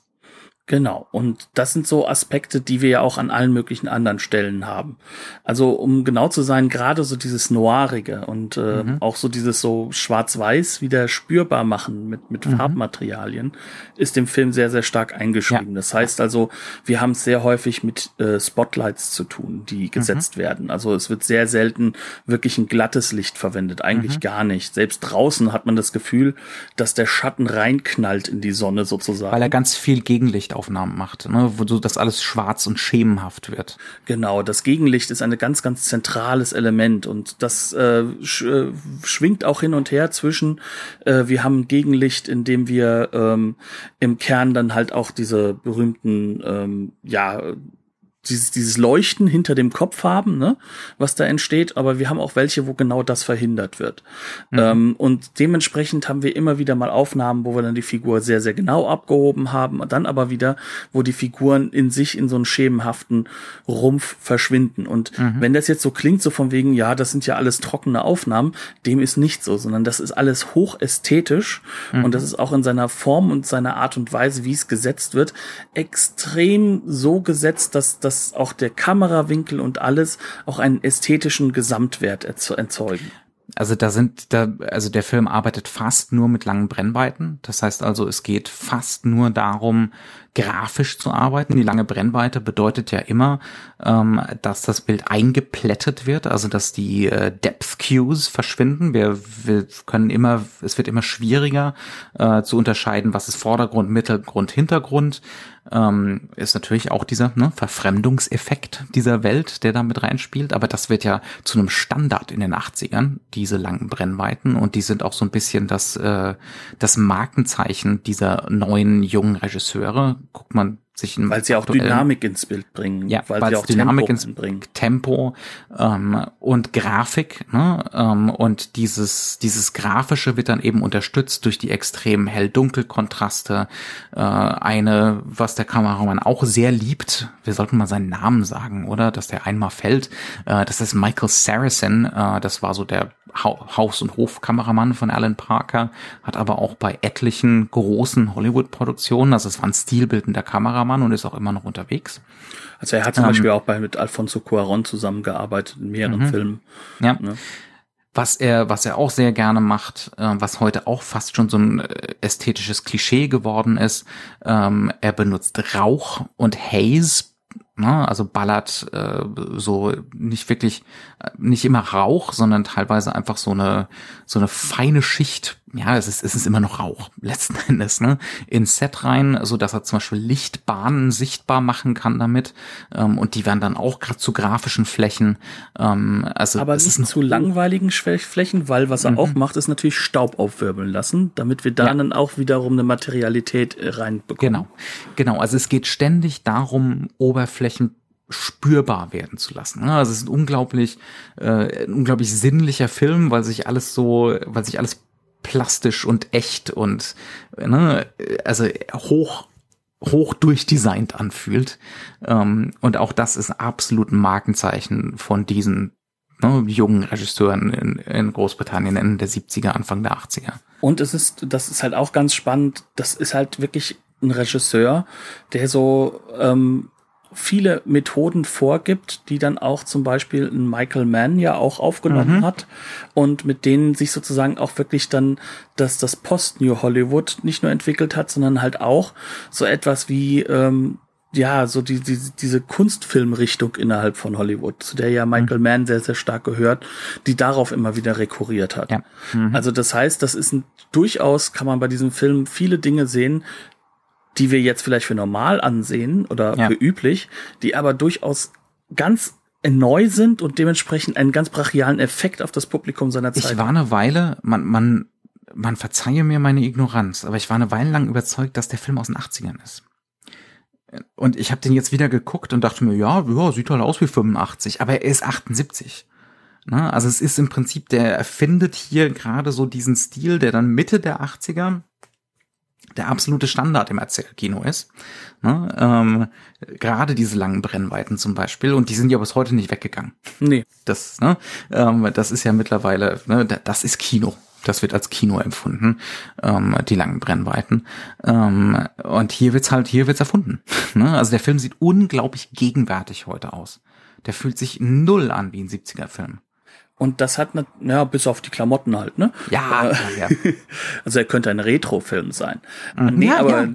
Genau. Und das sind so Aspekte, die wir ja auch an allen möglichen anderen Stellen haben. Also um genau zu sein, gerade so dieses Noirige und äh, mhm. auch so dieses so Schwarz-Weiß wieder spürbar machen mit, mit mhm. Farbmaterialien ist dem Film sehr, sehr stark eingeschrieben. Ja. Das heißt also, wir haben es sehr häufig mit äh, Spotlights zu tun, die mhm. gesetzt mhm. werden. Also es wird sehr selten wirklich ein glattes Licht verwendet. Eigentlich mhm. gar nicht. Selbst draußen hat man das Gefühl, dass der Schatten reinknallt in die Sonne sozusagen. Weil er ganz viel Gegenlicht Aufnahmen macht, ne, wo so das alles schwarz und schemenhaft wird. Genau, das Gegenlicht ist ein ganz, ganz zentrales Element und das äh, sch äh, schwingt auch hin und her zwischen, äh, wir haben Gegenlicht, in dem wir ähm, im Kern dann halt auch diese berühmten, ähm, ja, dieses, dieses Leuchten hinter dem Kopf haben, ne, was da entsteht, aber wir haben auch welche, wo genau das verhindert wird. Mhm. Ähm, und dementsprechend haben wir immer wieder mal Aufnahmen, wo wir dann die Figur sehr, sehr genau abgehoben haben, dann aber wieder, wo die Figuren in sich in so einen schemenhaften Rumpf verschwinden. Und mhm. wenn das jetzt so klingt, so von wegen, ja, das sind ja alles trockene Aufnahmen, dem ist nicht so, sondern das ist alles hochästhetisch mhm. und das ist auch in seiner Form und seiner Art und Weise, wie es gesetzt wird, extrem so gesetzt, dass, dass dass auch der Kamerawinkel und alles auch einen ästhetischen Gesamtwert erzeugen. Also da sind da also der Film arbeitet fast nur mit langen Brennweiten. Das heißt also, es geht fast nur darum, grafisch zu arbeiten. Die lange Brennweite bedeutet ja immer, ähm, dass das Bild eingeplättet wird, also dass die äh, Depth Cues verschwinden. Wir, wir können immer, es wird immer schwieriger äh, zu unterscheiden, was ist Vordergrund, Mittelgrund, Hintergrund ähm, ist natürlich auch dieser ne, Verfremdungseffekt dieser Welt, der da mit reinspielt. Aber das wird ja zu einem Standard in den 80ern, diese langen Brennweiten. Und die sind auch so ein bisschen das, äh, das Markenzeichen dieser neuen jungen Regisseure. Guckt man sich weil sie auch Dynamik ins Bild bringen, ja, weil sie auch Dynamik Tempo ins bringen. Tempo ähm, und Grafik ne? ähm, und dieses dieses grafische wird dann eben unterstützt durch die extremen hell-dunkel-Kontraste. Äh, eine, was der Kameramann auch sehr liebt, wir sollten mal seinen Namen sagen, oder, dass der einmal fällt. Äh, das ist Michael Saracen. Äh, das war so der Haus- und Hofkameramann von Alan Parker, hat aber auch bei etlichen großen Hollywood-Produktionen, also es war ein stilbildender Kameramann und ist auch immer noch unterwegs. Also er hat zum ähm, Beispiel auch bei mit Alfonso Cuaron zusammengearbeitet in mehreren mhm. Filmen. Ja. Ne? Was er, was er auch sehr gerne macht, äh, was heute auch fast schon so ein äh, ästhetisches Klischee geworden ist, ähm, er benutzt Rauch und Haze Ne? Also ballert äh, so nicht wirklich, äh, nicht immer Rauch, sondern teilweise einfach so eine so eine feine Schicht. Ja, es ist es ist immer noch Rauch letzten Endes ne ins Set rein, so dass er zum Beispiel Lichtbahnen sichtbar machen kann damit ähm, und die werden dann auch gerade zu grafischen Flächen. Ähm, also aber nicht zu langweiligen Flächen, weil was er mhm. auch macht, ist natürlich Staub aufwirbeln lassen, damit wir da ja. dann auch wiederum eine Materialität äh, reinbekommen. Genau, genau. Also es geht ständig darum, Oberflächen Oberflächen spürbar werden zu lassen. Ne? Also es ist ein unglaublich, äh, ein unglaublich sinnlicher Film, weil sich alles so, weil sich alles plastisch und echt und ne, also hoch hoch durchdesignt anfühlt. Ähm, und auch das ist absolut ein Markenzeichen von diesen ne, jungen Regisseuren in, in Großbritannien Ende der 70er, Anfang der 80er. Und es ist, das ist halt auch ganz spannend, das ist halt wirklich ein Regisseur, der so ähm, viele Methoden vorgibt, die dann auch zum Beispiel ein Michael Mann ja auch aufgenommen mhm. hat und mit denen sich sozusagen auch wirklich dann dass das Post-New Hollywood nicht nur entwickelt hat, sondern halt auch so etwas wie ähm, ja, so die, die, diese Kunstfilmrichtung innerhalb von Hollywood, zu der ja Michael mhm. Mann sehr, sehr stark gehört, die darauf immer wieder rekurriert hat. Ja. Mhm. Also das heißt, das ist ein, durchaus, kann man bei diesem Film viele Dinge sehen, die wir jetzt vielleicht für normal ansehen oder ja. für üblich, die aber durchaus ganz neu sind und dementsprechend einen ganz brachialen Effekt auf das Publikum seiner Zeit. Ich war eine Weile, man, man, man verzeihe mir meine Ignoranz, aber ich war eine Weile lang überzeugt, dass der Film aus den 80ern ist. Und ich habe den jetzt wieder geguckt und dachte mir, ja, ja, sieht halt aus wie 85, aber er ist 78. Na, also es ist im Prinzip, der erfindet hier gerade so diesen Stil, der dann Mitte der 80er der absolute Standard im Erzählkino ist. Ne? Ähm, Gerade diese langen Brennweiten zum Beispiel. Und die sind ja bis heute nicht weggegangen. Nee. Das, ne? ähm, das ist ja mittlerweile, ne, das ist Kino. Das wird als Kino empfunden, ähm, die langen Brennweiten. Ähm, und hier wird's halt, hier wird's erfunden. ne? Also der Film sieht unglaublich gegenwärtig heute aus. Der fühlt sich null an wie ein 70er-Film. Und das hat, ne, ja, bis auf die Klamotten halt, ne? Ja, ja. Also er könnte ein Retro-Film sein. Mhm. Nee, ja, aber ja.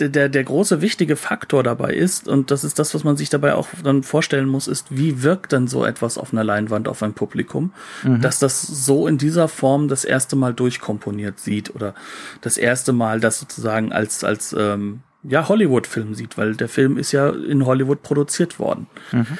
Der, der, der große wichtige Faktor dabei ist, und das ist das, was man sich dabei auch dann vorstellen muss, ist, wie wirkt dann so etwas auf einer Leinwand auf ein Publikum, mhm. dass das so in dieser Form das erste Mal durchkomponiert sieht oder das erste Mal das sozusagen als, als ähm, ja, Hollywood-Film sieht, weil der Film ist ja in Hollywood produziert worden. Mhm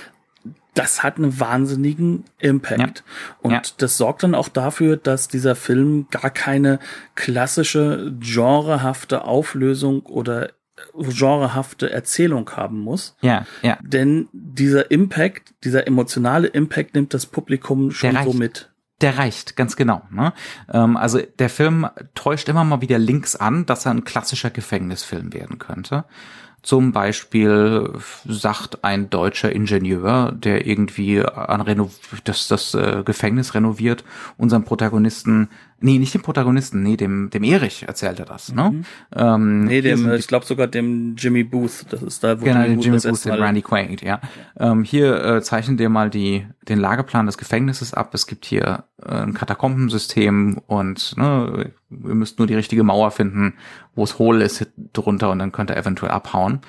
das hat einen wahnsinnigen Impact. Ja. Und ja. das sorgt dann auch dafür, dass dieser Film gar keine klassische genrehafte Auflösung oder genrehafte Erzählung haben muss. Ja, ja. Denn dieser Impact, dieser emotionale Impact nimmt das Publikum schon so mit. Der reicht, ganz genau. Ne? Ähm, also der Film täuscht immer mal wieder Links an, dass er ein klassischer Gefängnisfilm werden könnte. Zum Beispiel sagt ein deutscher Ingenieur, der irgendwie an Reno das, das äh, Gefängnis renoviert, unserem Protagonisten, Nee, nicht dem Protagonisten, nee, dem, dem Erich erzählt er das, ne? Mhm. Ähm, Nee, dem, sind ich glaube sogar dem Jimmy Booth. Das ist da, wo Genau, Jimmy das Booth, den Randy Quaid, ja. Ähm, hier äh, zeichnen dir mal die, den Lageplan des Gefängnisses ab. Es gibt hier äh, ein Katakombensystem und ne, ihr müsst nur die richtige Mauer finden, wo es hohl ist drunter und dann könnt ihr eventuell abhauen.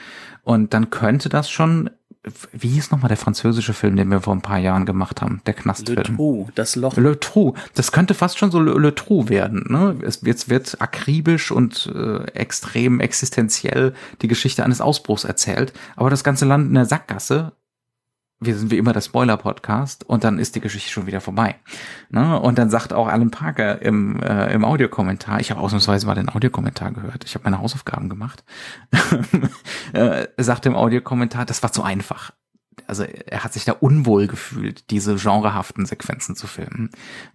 Und dann könnte das schon, wie hieß nochmal der französische Film, den wir vor ein paar Jahren gemacht haben, der Le Knastfilm? Trou, das Loch. Le Trou. Das könnte fast schon so Le, Le Trou werden. Ne? Es wird, wird akribisch und äh, extrem existenziell die Geschichte eines Ausbruchs erzählt, aber das ganze Land in der Sackgasse. Wir sind wie immer der Spoiler-Podcast und dann ist die Geschichte schon wieder vorbei. Ne? Und dann sagt auch Alan Parker im, äh, im Audiokommentar, ich habe ausnahmsweise mal den Audiokommentar gehört, ich habe meine Hausaufgaben gemacht, äh, sagt im Audiokommentar, das war zu einfach also er hat sich da unwohl gefühlt, diese genrehaften Sequenzen zu filmen.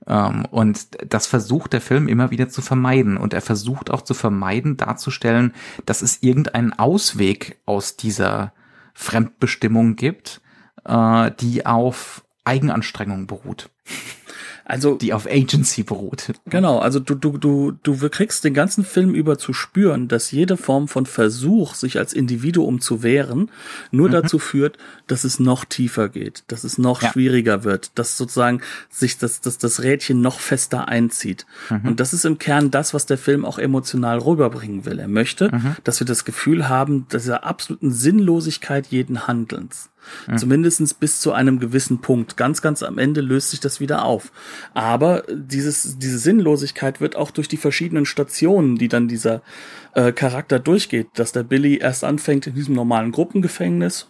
Ähm, und das versucht der Film immer wieder zu vermeiden. Und er versucht auch zu vermeiden, darzustellen, dass es irgendeinen Ausweg aus dieser Fremdbestimmung gibt, äh, die auf Eigenanstrengung beruht, Also die auf Agency beruht. Genau, also du, du, du, du kriegst den ganzen Film über zu spüren, dass jede Form von Versuch, sich als Individuum zu wehren, nur dazu führt, dass es noch tiefer geht, dass es noch Ja. schwieriger wird, dass sozusagen sich das, das, das Rädchen noch fester einzieht. Und das ist im Kern das, was der Film auch emotional rüberbringen will. Er möchte, dass wir das Gefühl haben, dieser absoluten Sinnlosigkeit jeden Handelns. Zumindestens bis zu einem gewissen Punkt. Ganz, ganz am Ende löst sich das wieder auf. Aber dieses, diese Sinnlosigkeit wird auch durch die verschiedenen Stationen, die dann dieser äh, Charakter durchgeht, dass der Billy erst anfängt in diesem normalen Gruppengefängnis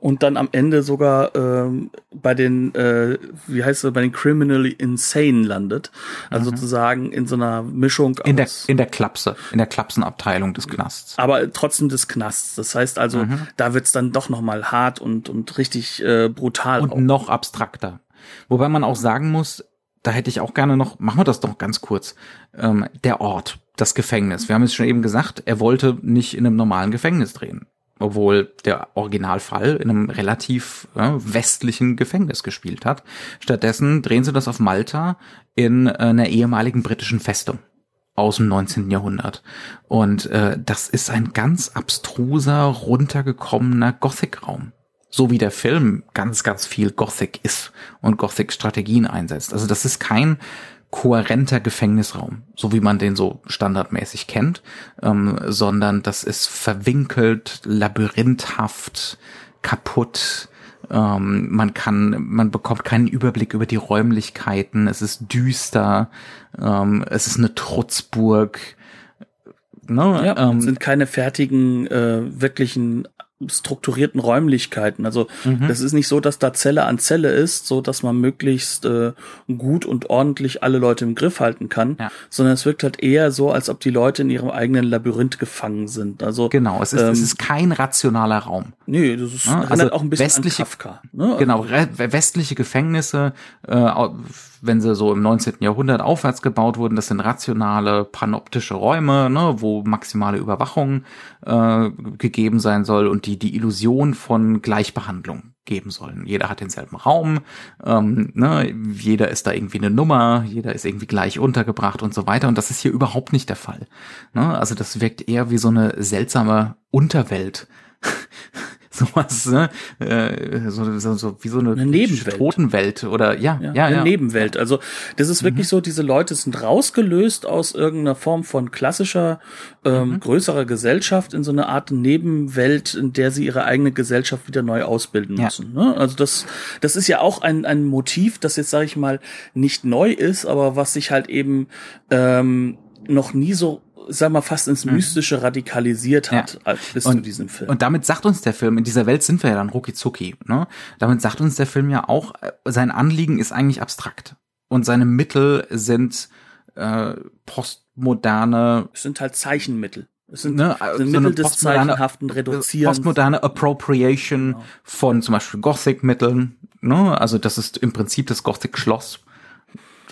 und dann am Ende sogar ähm, bei den, äh, wie heißt es, bei den Criminally Insane landet. Also sozusagen in so einer Mischung In der, aus in der Klapse, in der Klapsenabteilung des Knasts. aber trotzdem des Knasts. Das heißt also, da wird's dann doch noch mal hart und und richtig äh, brutal. und auch. noch abstrakter. Wobei man auch sagen muss, da hätte ich auch gerne noch, machen wir das doch ganz kurz, ähm, der Ort, das Gefängnis. Wir haben es schon eben gesagt, er wollte nicht in einem normalen Gefängnis drehen. Obwohl der Originalfall in einem relativ äh, westlichen Gefängnis gespielt hat. Stattdessen drehen sie das auf Malta in äh, einer ehemaligen britischen Festung aus dem 19. Jahrhundert. Und äh, das ist ein ganz abstruser, runtergekommener Gothic-Raum. So wie der Film ganz, ganz viel Gothic ist und Gothic-Strategien einsetzt. Also das ist kein kohärenter Gefängnisraum, so wie man den so standardmäßig kennt, ähm, sondern das ist verwinkelt, labyrinthhaft, kaputt. Ähm, man kann, man bekommt keinen Überblick über die Räumlichkeiten. Es ist düster. Ähm, es ist eine Trutzburg. Ne? Ja, ähm, sind keine fertigen, äh, wirklichen strukturierten Räumlichkeiten. Also Mhm. das ist nicht so, dass da Zelle an Zelle ist, so dass man möglichst äh, gut und ordentlich alle Leute im Griff halten kann, Ja. sondern es wirkt halt eher so, als ob die Leute in ihrem eigenen Labyrinth gefangen sind. Also Genau, es ist, es ähm, ist kein rationaler Raum. nee, das ist Ja, also auch ein bisschen westliche- Kafka. Ne? Genau, re- westliche Gefängnisse, äh, wenn sie so im 19. Jahrhundert aufwärts gebaut wurden, das sind rationale, panoptische Räume, ne, wo maximale Überwachung äh, gegeben sein soll und die die Illusion von Gleichbehandlung geben sollen. Jeder hat denselben Raum, ähm, ne, jeder ist da irgendwie eine Nummer, jeder ist irgendwie gleich untergebracht und so weiter. Und das ist hier überhaupt nicht der Fall. Ne? Also das wirkt eher wie so eine seltsame Unterwelt. Sowas, ne? Äh, so, so, so wie so eine, Eine Nebenwelt. Totenwelt oder ja, ja, Ja, eine ja. Nebenwelt. Also das ist wirklich so, diese Leute sind rausgelöst aus irgendeiner Form von klassischer, ähm, größerer Gesellschaft in so eine Art Nebenwelt, in der sie ihre eigene Gesellschaft wieder neu ausbilden Ja. müssen. Ne? Also das, das ist ja auch ein, ein Motiv, das jetzt, sage ich mal, nicht neu ist, aber was sich halt eben ähm, noch nie so sag mal, fast ins Mystische radikalisiert hat, Ja. als bis zu Und, diesem Film. und damit sagt uns der Film, in dieser Welt sind wir ja dann rucki zucki, ne? Damit sagt uns der Film ja auch, äh, sein Anliegen ist eigentlich abstrakt. Und seine Mittel sind äh, postmoderne es sind halt Zeichenmittel. Es sind, Ne, sind so eine Mittel des zeichenhaften Reduzierens. postmoderne Appropriation Genau. von zum Beispiel Gothic-Mitteln. Ne? Also das ist im Prinzip das Gothic-Schloss,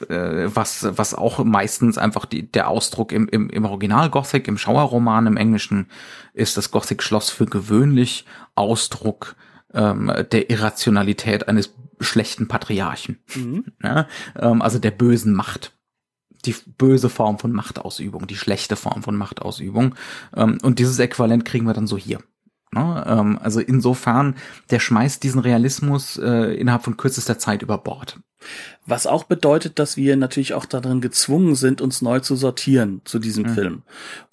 äh, was, was auch meistens einfach die, der Ausdruck im, im, im Original Gothic, im Schauerroman im Englischen, ist das Gothic-Schloss für gewöhnlich Ausdruck ähm, der Irrationalität eines schlechten Patriarchen. Mhm. Ja? Ähm, also der bösen Macht die böse Form von Machtausübung, die schlechte Form von Machtausübung. Ähm, und dieses Äquivalent kriegen wir dann so hier. Ne? Ähm, also insofern, der schmeißt diesen Realismus äh, innerhalb von kürzester Zeit über Bord. Was auch bedeutet, dass wir natürlich auch darin gezwungen sind, uns neu zu sortieren zu diesem mhm. Film.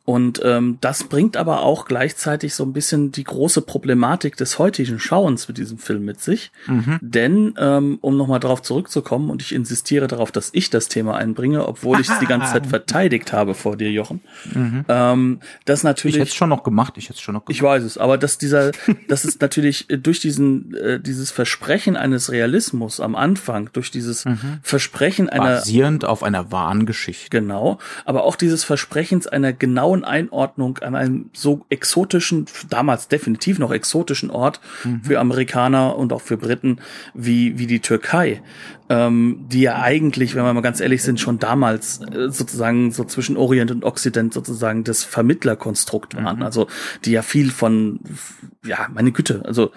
Und ähm, das bringt aber auch gleichzeitig so ein bisschen die große Problematik des heutigen Schauens mit diesem Film mit sich. Mhm. Denn, ähm, um nochmal darauf zurückzukommen, und ich insistiere darauf, dass ich das Thema einbringe, obwohl ich es die ganze Zeit verteidigt habe vor dir, Jochen. Mhm. Ähm, das natürlich. Ich hätte es schon noch gemacht, ich hätte es schon noch gemacht. Ich weiß es, aber dass dieser, das ist natürlich durch diesen, äh, dieses Versprechen eines Realismus am Anfang, durch dieses mhm. Versprechen einer. Basierend auf einer wahren Geschichte. Genau. Aber auch dieses Versprechens einer genauen Einordnung an einem so exotischen, damals definitiv noch exotischen Ort mhm. für Amerikaner und auch für Briten wie, wie die Türkei, ähm, die ja eigentlich, wenn wir mal ganz ehrlich sind, schon damals äh, sozusagen so zwischen Orient und Occident sozusagen das Vermittlerkonstrukt waren. Mhm. Also die ja viel von, ja, meine Güte, also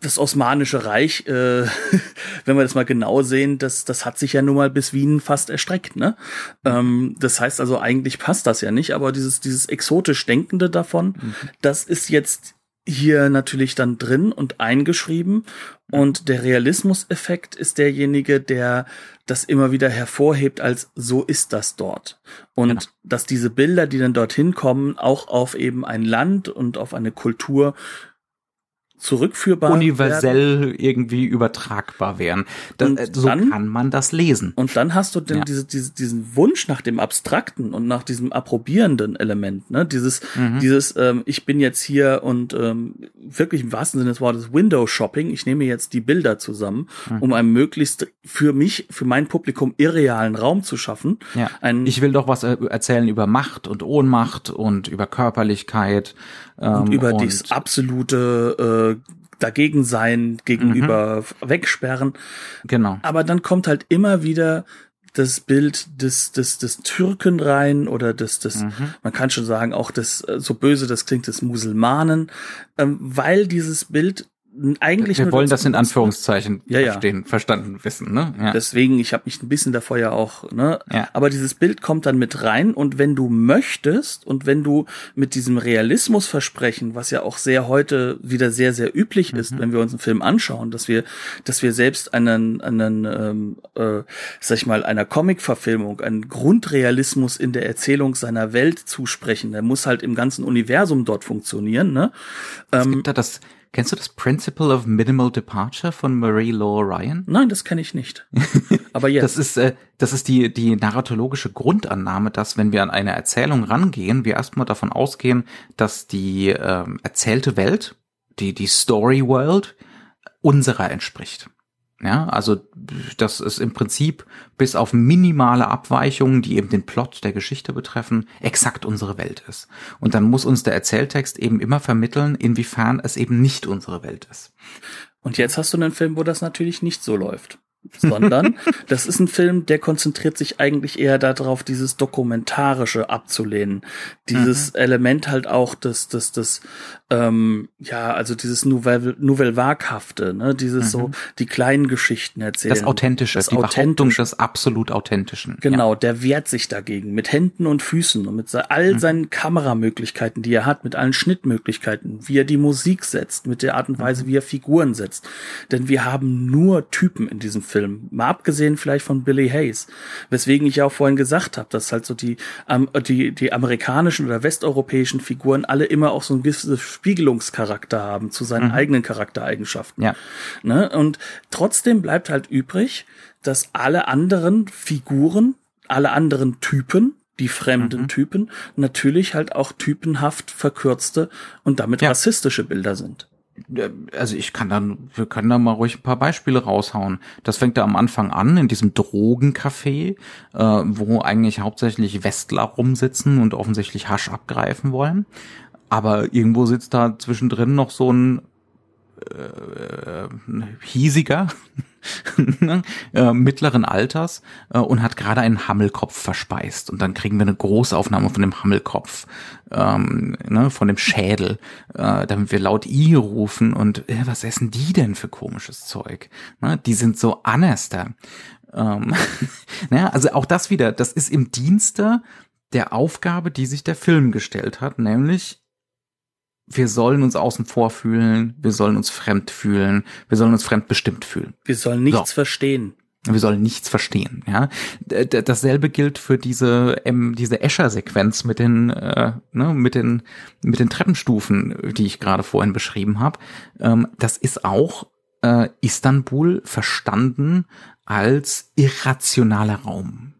das Osmanische Reich, äh, wenn wir das mal genau sehen, das, das hat sich ja nun mal bis Wien fast erstreckt. Ne? Ähm, das heißt also, eigentlich passt das ja nicht, aber dieses, dieses exotisch Denkende davon, mhm. das ist jetzt hier natürlich dann drin und eingeschrieben. Und der Realismuseffekt ist derjenige, der das immer wieder hervorhebt als so ist das dort. Und genau. dass diese Bilder, die dann dorthin kommen, auch auf eben ein Land und auf eine Kultur zurückführbar universell werden. irgendwie übertragbar wären. Das, und so dann, kann man das lesen. Und dann hast du denn ja. diese, diese, diesen Wunsch nach dem abstrakten und nach diesem approbierenden Element, ne? Dieses, mhm. dieses, ähm, ich bin jetzt hier und ähm, wirklich im wahrsten Sinne des Wortes Window Shopping. Ich nehme jetzt die Bilder zusammen, mhm. um einen möglichst für mich, für mein Publikum irrealen Raum zu schaffen. Ja. Ein, ich will doch was erzählen über Macht und Ohnmacht und über Körperlichkeit und ähm, über und dieses absolute äh, dagegen sein, gegenüber mhm. wegsperren. Genau. Aber dann kommt halt immer wieder das Bild des, des, des Türken rein oder des, des, mhm. man kann schon sagen, auch des, äh, so böse das klingt, des Musulmanen, ähm, weil dieses Bild eigentlich wir wollen das in Anführungszeichen ja, ja. verstehen, verstanden wissen, ne? Ja. Deswegen, ich habe mich ein bisschen davor ja auch, ne? Ja. Aber dieses Bild kommt dann mit rein und wenn du möchtest und wenn du mit diesem Realismusversprechen, was ja auch sehr heute wieder sehr sehr üblich mhm. ist, wenn wir uns einen Film anschauen, dass wir, dass wir selbst einen einen, ähm, äh, sag ich mal, einer Comic-Verfilmung einen Grundrealismus in der Erzählung seiner Welt zusprechen. Der muss halt im ganzen Universum dort funktionieren, ne? Es ähm, gibt da das Kennst du das Principle of Minimal Departure von Marie Law Ryan? Nein, das kenne ich nicht. Aber jetzt. das ist, äh, das ist die, die narratologische Grundannahme, dass wenn wir an eine Erzählung rangehen, wir erstmal davon ausgehen, dass die äh, erzählte Welt, die, die Story World, unserer entspricht. Ja, also das ist im Prinzip bis auf minimale Abweichungen, die eben den Plot der Geschichte betreffen, exakt unsere Welt ist. Und dann muss uns der Erzähltext eben immer vermitteln, inwiefern es eben nicht unsere Welt ist. Und jetzt hast du einen Film, wo das natürlich nicht so läuft sondern das ist ein Film, der konzentriert sich eigentlich eher darauf, dieses Dokumentarische abzulehnen. Dieses mhm. Element halt auch des, des, des, ähm, ja, also dieses Nouvelle, Nouvelle Vaghafte, ne, dieses mhm. so, die kleinen Geschichten erzählen. Das Authentische, das die Behauptung des absolut Authentischen. Genau, ja. der wehrt sich dagegen mit Händen und Füßen und mit all mhm. seinen Kameramöglichkeiten, die er hat, mit allen Schnittmöglichkeiten, wie er die Musik setzt, mit der Art und Weise, mhm. wie er Figuren setzt. Denn wir haben nur Typen in diesem Film. Mal abgesehen vielleicht von Billy Hayes. Weswegen ich ja auch vorhin gesagt habe, dass halt so die, ähm, die, die amerikanischen oder westeuropäischen Figuren alle immer auch so ein gewisses Spiegelungscharakter haben zu seinen mhm. eigenen Charaktereigenschaften. Ja. Ne? Und trotzdem bleibt halt übrig, dass alle anderen Figuren, alle anderen Typen, die fremden mhm. Typen, natürlich halt auch typenhaft verkürzte und damit ja. rassistische Bilder sind also ich kann dann, wir können da mal ruhig ein paar Beispiele raushauen. Das fängt da am Anfang an, in diesem Drogencafé, äh, wo eigentlich hauptsächlich Westler rumsitzen und offensichtlich Hasch abgreifen wollen. Aber irgendwo sitzt da zwischendrin noch so ein äh, hiesiger, äh, mittleren Alters äh, und hat gerade einen Hammelkopf verspeist. Und dann kriegen wir eine Großaufnahme von dem Hammelkopf, ähm, ne, von dem Schädel, äh, damit wir laut I rufen und äh, was essen die denn für komisches Zeug? Ne, die sind so Anester. Ähm, naja, also auch das wieder, das ist im Dienste der Aufgabe, die sich der Film gestellt hat, nämlich wir sollen uns außen vor fühlen, wir sollen uns fremd fühlen, wir sollen uns fremdbestimmt fühlen. Wir sollen nichts so. verstehen. Wir sollen nichts verstehen, ja. Dasselbe gilt für diese ähm, diese Escher-Sequenz mit den äh, ne, mit den mit den Treppenstufen, die ich gerade vorhin beschrieben habe. Ähm, das ist auch äh, Istanbul verstanden als irrationaler Raum.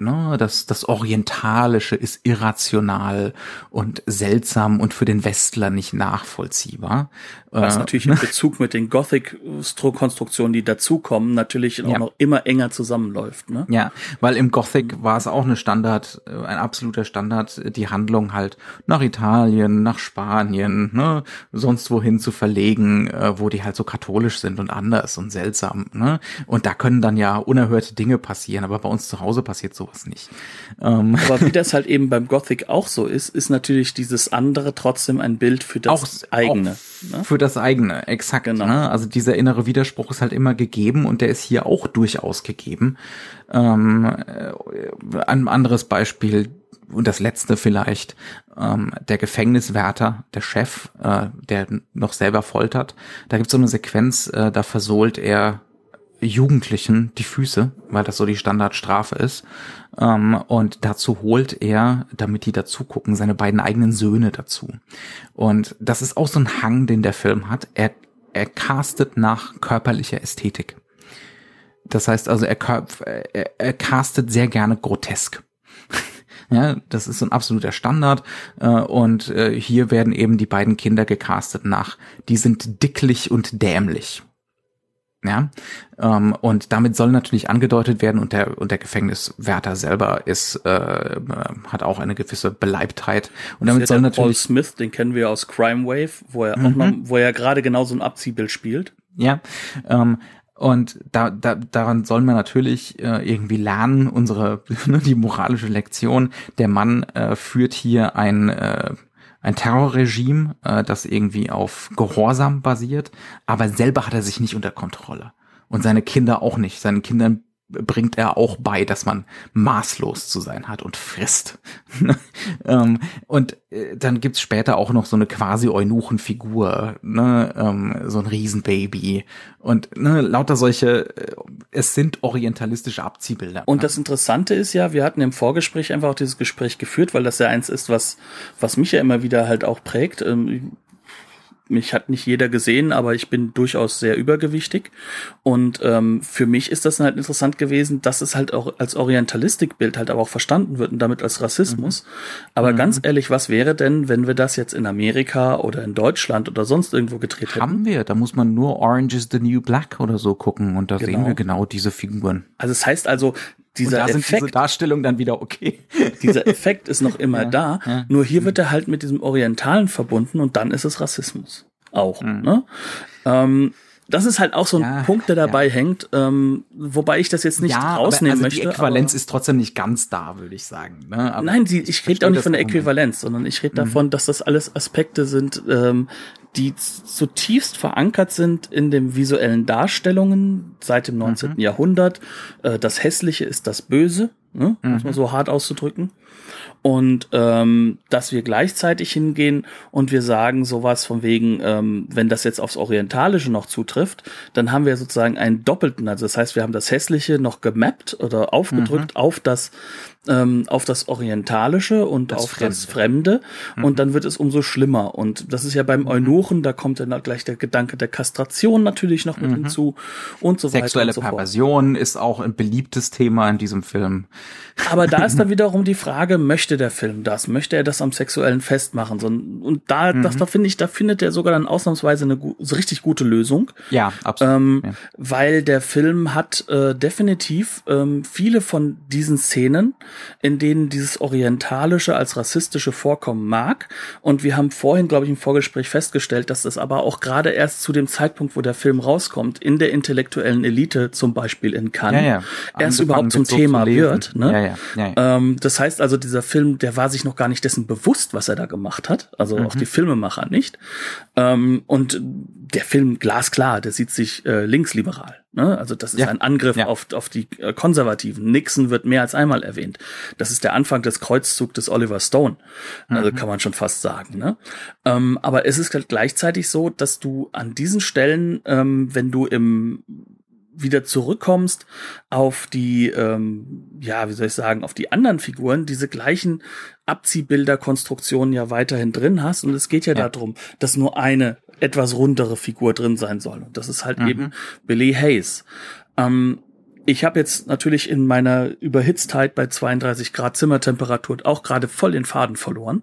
Ne, das, das Orientalische ist irrational und seltsam und für den Westler nicht nachvollziehbar. Was äh, natürlich in Bezug mit den Gothic-Konstruktionen, die dazukommen, natürlich ja. auch noch immer enger zusammenläuft. Ne? Ja, weil im Gothic war es auch eine Standard, äh, ein absoluter Standard, die Handlung halt nach Italien, nach Spanien, ne, sonst wohin zu verlegen, äh, wo die halt so katholisch sind und anders und seltsam. Ne? Und da können dann ja unerhörte Dinge passieren, aber bei uns zu Hause passiert so sowas nicht. Ähm. Aber wie das halt eben beim Gothic auch so ist, ist natürlich dieses andere trotzdem ein Bild für das auch, eigene. Auch ne? Für das eigene, exakt. Genau. Ne? Also dieser innere Widerspruch ist halt immer gegeben und der ist hier auch durchaus gegeben. Ähm, äh, ein anderes Beispiel, und das letzte vielleicht, ähm, der Gefängniswärter, der Chef, äh, der noch selber foltert. Da gibt's so eine Sequenz, äh, da versohlt er Jugendlichen die Füße, weil das so die Standardstrafe ist. Ähm, und dazu holt er, damit die dazu gucken, seine beiden eigenen Söhne dazu. Und das ist auch so ein Hang, den der Film hat. Er, er castet nach körperlicher Ästhetik. Das heißt also, er, er, er castet sehr gerne grotesk. Ja, das ist so ein absoluter Standard. Äh, und äh, hier werden eben die beiden Kinder gecastet nach, die sind dicklich und dämlich. Ja, ähm, und damit soll natürlich angedeutet werden und der und der Gefängniswärter selber ist äh, hat auch eine gewisse Beleibtheit und damit soll natürlich Paul Smith, den kennen wir aus Crime Wave, wo er mhm. auch noch, wo er gerade genau so ein Abziehbild spielt. Ja, ähm, und da, da, daran sollen wir natürlich äh, irgendwie lernen, unsere ne, die moralische Lektion. Der Mann äh, führt hier ein äh, ein Terrorregime, äh, das irgendwie auf Gehorsam basiert, aber selber hat er sich nicht unter Kontrolle. Und seine Kinder auch nicht. Seinen Kindern bringt er auch bei, dass man maßlos zu sein hat und frisst. ähm, und äh, dann gibt's später auch noch so eine quasi Eunuchenfigur, ne, ähm, so ein Riesenbaby und ne, lauter solche, äh, es sind orientalistische Abziehbilder. Und das Interessante ist ja, wir hatten im Vorgespräch einfach auch dieses Gespräch geführt, weil das ja eins ist, was, was mich ja immer wieder halt auch prägt. Ähm, mich hat nicht jeder gesehen, aber ich bin durchaus sehr übergewichtig. Und ähm, für mich ist das halt interessant gewesen, dass es halt auch als Orientalistikbild halt aber auch verstanden wird und damit als Rassismus. Mhm. Aber mhm. ganz ehrlich, was wäre denn, wenn wir das jetzt in Amerika oder in Deutschland oder sonst irgendwo gedreht hätten? Haben wir, da muss man nur Orange is the New Black oder so gucken und da genau. sehen wir genau diese Figuren. Also es das heißt also, dieser da Effekt, diese Darstellung dann wieder okay. dieser Effekt ist noch immer ja, da, ja. nur hier wird er halt mit diesem Orientalen verbunden und dann ist es Rassismus. Auch. Mhm. Ne? Ähm, das ist halt auch so ein ja, Punkt, der dabei ja. hängt, ähm, wobei ich das jetzt nicht ja, rausnehmen also möchte. Die Äquivalenz ist trotzdem nicht ganz da, würde ich sagen. Ne? Aber Nein, die, ich rede auch nicht von der Äquivalenz, sondern ich rede mhm. davon, dass das alles Aspekte sind, ähm, die zutiefst verankert sind in den visuellen Darstellungen seit dem 19. Mhm. Jahrhundert. Äh, das Hässliche ist das Böse, ne? mhm. muss man so hart auszudrücken und ähm, dass wir gleichzeitig hingehen und wir sagen sowas von wegen, ähm, wenn das jetzt aufs Orientalische noch zutrifft, dann haben wir sozusagen einen doppelten, also das heißt, wir haben das Hässliche noch gemappt oder aufgedrückt mhm. auf das ähm, auf das Orientalische und das auf Fremde. das Fremde mhm. und dann wird es umso schlimmer und das ist ja beim mhm. Eunuchen, da kommt dann gleich der Gedanke der Kastration natürlich noch mit mhm. hinzu und so Sexuelle weiter. Sexuelle so Perversion ist auch ein beliebtes Thema in diesem Film. Aber da ist dann wiederum die Frage, Frage, möchte der Film das? Möchte er das am sexuellen festmachen? So, und da, mhm. das, da finde ich, da findet er sogar dann ausnahmsweise eine so richtig gute Lösung. Ja, absolut. Ähm, ja. Weil der Film hat äh, definitiv ähm, viele von diesen Szenen, in denen dieses Orientalische als rassistische vorkommen mag. Und wir haben vorhin, glaube ich, im Vorgespräch festgestellt, dass das aber auch gerade erst zu dem Zeitpunkt, wo der Film rauskommt, in der intellektuellen Elite zum Beispiel in Cannes, ja, ja. erst überhaupt zum so Thema zu wird. Ne? Ja. Ähm, das heißt also, dieser Film, der war sich noch gar nicht dessen bewusst, was er da gemacht hat. Also Mhm. auch die Filmemacher nicht. Ähm, und der Film glasklar, der sieht sich äh, linksliberal. Ne? Also das ist Ja. ein Angriff Ja. auf, auf die äh, Konservativen. Nixon wird mehr als einmal erwähnt. Das ist der Anfang des Kreuzzugs des Oliver Stone. Also kann man schon fast sagen. Ne? Ähm, aber es ist halt gleichzeitig so, dass du an diesen Stellen, ähm, wenn du im wieder zurückkommst auf die, ähm, ja, wie soll ich sagen, auf die anderen Figuren, diese gleichen Abziehbilderkonstruktionen ja weiterhin drin hast. Und es geht ja, Ja. darum, dass nur eine etwas rundere Figur drin sein soll. Und das ist halt Mhm. eben Billy Hayes. Ähm, ich habe jetzt natürlich in meiner Überhitztheit bei 32 Grad Zimmertemperatur auch gerade voll den Faden verloren.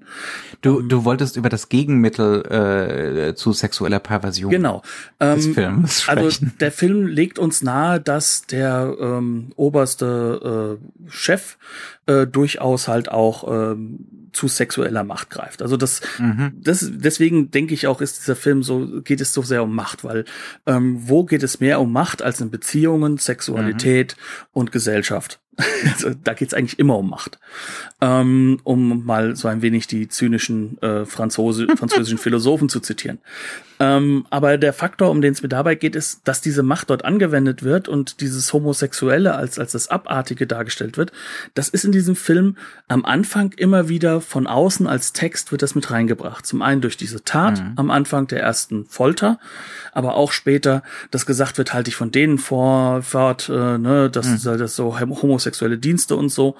Du, du wolltest über das Gegenmittel äh, zu sexueller Perversion Genau. des Ähm, Films Also sprechen. der Film legt uns nahe, dass der ähm, oberste äh, Chef äh, durchaus halt auch ähm, zu sexueller Macht greift. Also das, Mhm. das deswegen denke ich auch, ist dieser Film so geht es so sehr um Macht, weil ähm, wo geht es mehr um Macht als in Beziehungen, Sexualität und Gesellschaft? Also da geht es eigentlich immer um Macht. Ähm, um mal so ein wenig die zynischen äh, Franzose, französischen Philosophen zu zitieren. Ähm, aber der Faktor, um den es mir dabei geht, ist, dass diese Macht dort angewendet wird und dieses Homosexuelle als, als das Abartige dargestellt wird. Das ist in diesem Film am Anfang immer wieder von außen als Text wird das mit reingebracht. Zum einen durch diese Tat am Anfang der ersten Folter, aber auch später, dass gesagt wird, halte ich von denen vor, fort, äh, ne, das, das so homosexuelle Dienste und so.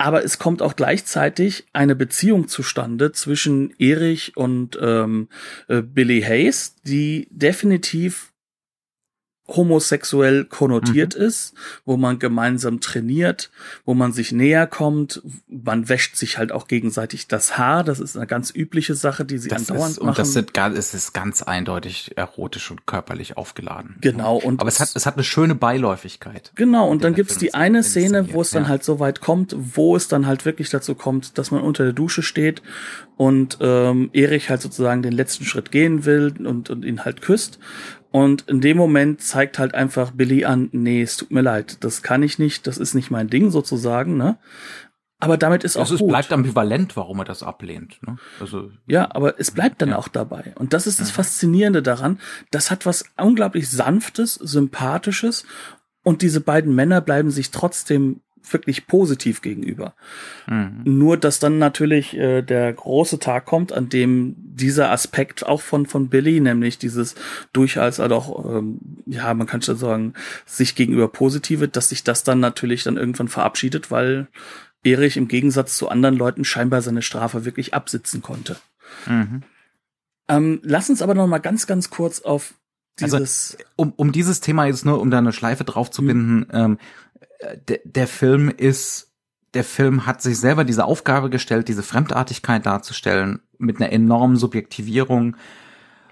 Aber es kommt auch gleichzeitig eine Beziehung zustande zwischen Erich und ähm, äh, Billy Hayes, die definitiv homosexuell konnotiert ist, wo man gemeinsam trainiert, wo man sich näher kommt, man wäscht sich halt auch gegenseitig das Haar, das ist eine ganz übliche Sache, die sie Das andauernd ist, machen. und das sind, es ist ganz eindeutig erotisch und körperlich aufgeladen. Genau, und Aber es hat, es hat eine schöne Beiläufigkeit. Genau, und dann gibt's die eine Szene, wo es dann ja. halt so weit kommt, wo es dann halt wirklich dazu kommt, dass man unter der Dusche steht und ähm, Erich halt sozusagen den letzten Schritt gehen will und, und ihn halt küsst. Und in dem Moment zeigt halt einfach Billy an, nee, es tut mir leid, das kann ich nicht, das ist nicht mein Ding sozusagen, ne? Aber damit ist auch Also es bleibt ambivalent, warum er das ablehnt. Ne? Also Ja, aber es bleibt dann auch dabei. Und das ist das Faszinierende daran. Das hat was unglaublich Sanftes, Sympathisches. Und diese beiden Männer bleiben sich trotzdem wirklich positiv gegenüber. Mhm. Nur, dass dann natürlich äh, der große Tag kommt, an dem dieser Aspekt auch von, von Billy, nämlich dieses durchaus halt auch, ähm, ja, man kann schon sagen, sich gegenüber positive, dass sich das dann natürlich dann irgendwann verabschiedet, weil Erich im Gegensatz zu anderen Leuten scheinbar seine Strafe wirklich absitzen konnte. Mhm. Ähm, lass uns aber noch mal ganz, ganz kurz auf Also, dieses. um, um dieses Thema jetzt nur, um da eine Schleife drauf zu binden, ähm, äh, der, der Film ist, der Film hat sich selber diese Aufgabe gestellt, diese Fremdartigkeit darzustellen, mit einer enormen Subjektivierung.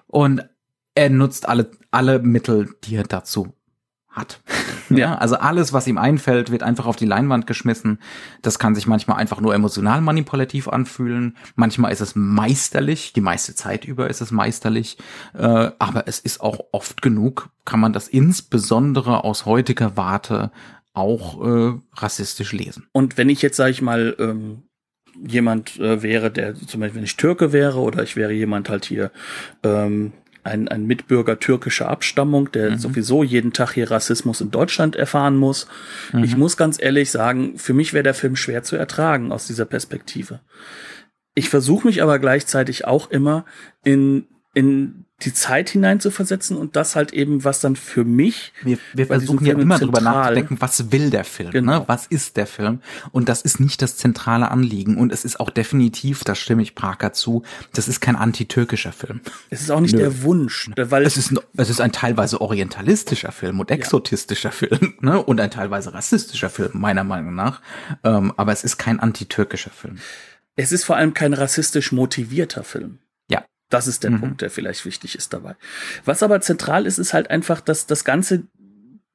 Und er nutzt alle, alle Mittel, die er dazu hat. Ja, also alles, was ihm einfällt, wird einfach auf die Leinwand geschmissen. Das kann sich manchmal einfach nur emotional manipulativ anfühlen. Manchmal ist es meisterlich. Die meiste Zeit über ist es meisterlich. Äh, aber es ist auch oft genug, kann man das insbesondere aus heutiger Warte auch äh, rassistisch lesen. Und wenn ich jetzt, sage ich mal, ähm, jemand äh, wäre, der zum Beispiel, wenn ich Türke wäre oder ich wäre jemand halt hier, ähm, ein, ein Mitbürger türkischer Abstammung, der sowieso jeden Tag hier Rassismus in Deutschland erfahren muss. Ich muss ganz ehrlich sagen, für mich wäre der Film schwer zu ertragen aus dieser Perspektive. Ich versuche mich aber gleichzeitig auch immer in, in die Zeit hineinzuversetzen und das halt eben, was dann für mich. Wir, wir versuchen ja immer drüber nachzudenken, was will der Film, ne? genau. ne? was ist der Film? Und das ist nicht das zentrale Anliegen. Und es ist auch definitiv, da stimme ich Parker zu, das ist kein antitürkischer Film. Es ist auch nicht Nö. der Wunsch, weil es ist, es ist ein teilweise orientalistischer Film und exotistischer ja. Film ne? und ein teilweise rassistischer Film, meiner Meinung nach. Ähm, aber es ist kein antitürkischer Film. Es ist vor allem kein rassistisch motivierter Film. Das ist der mhm. Punkt, der vielleicht wichtig ist dabei. Was aber zentral ist, ist halt einfach, dass das Ganze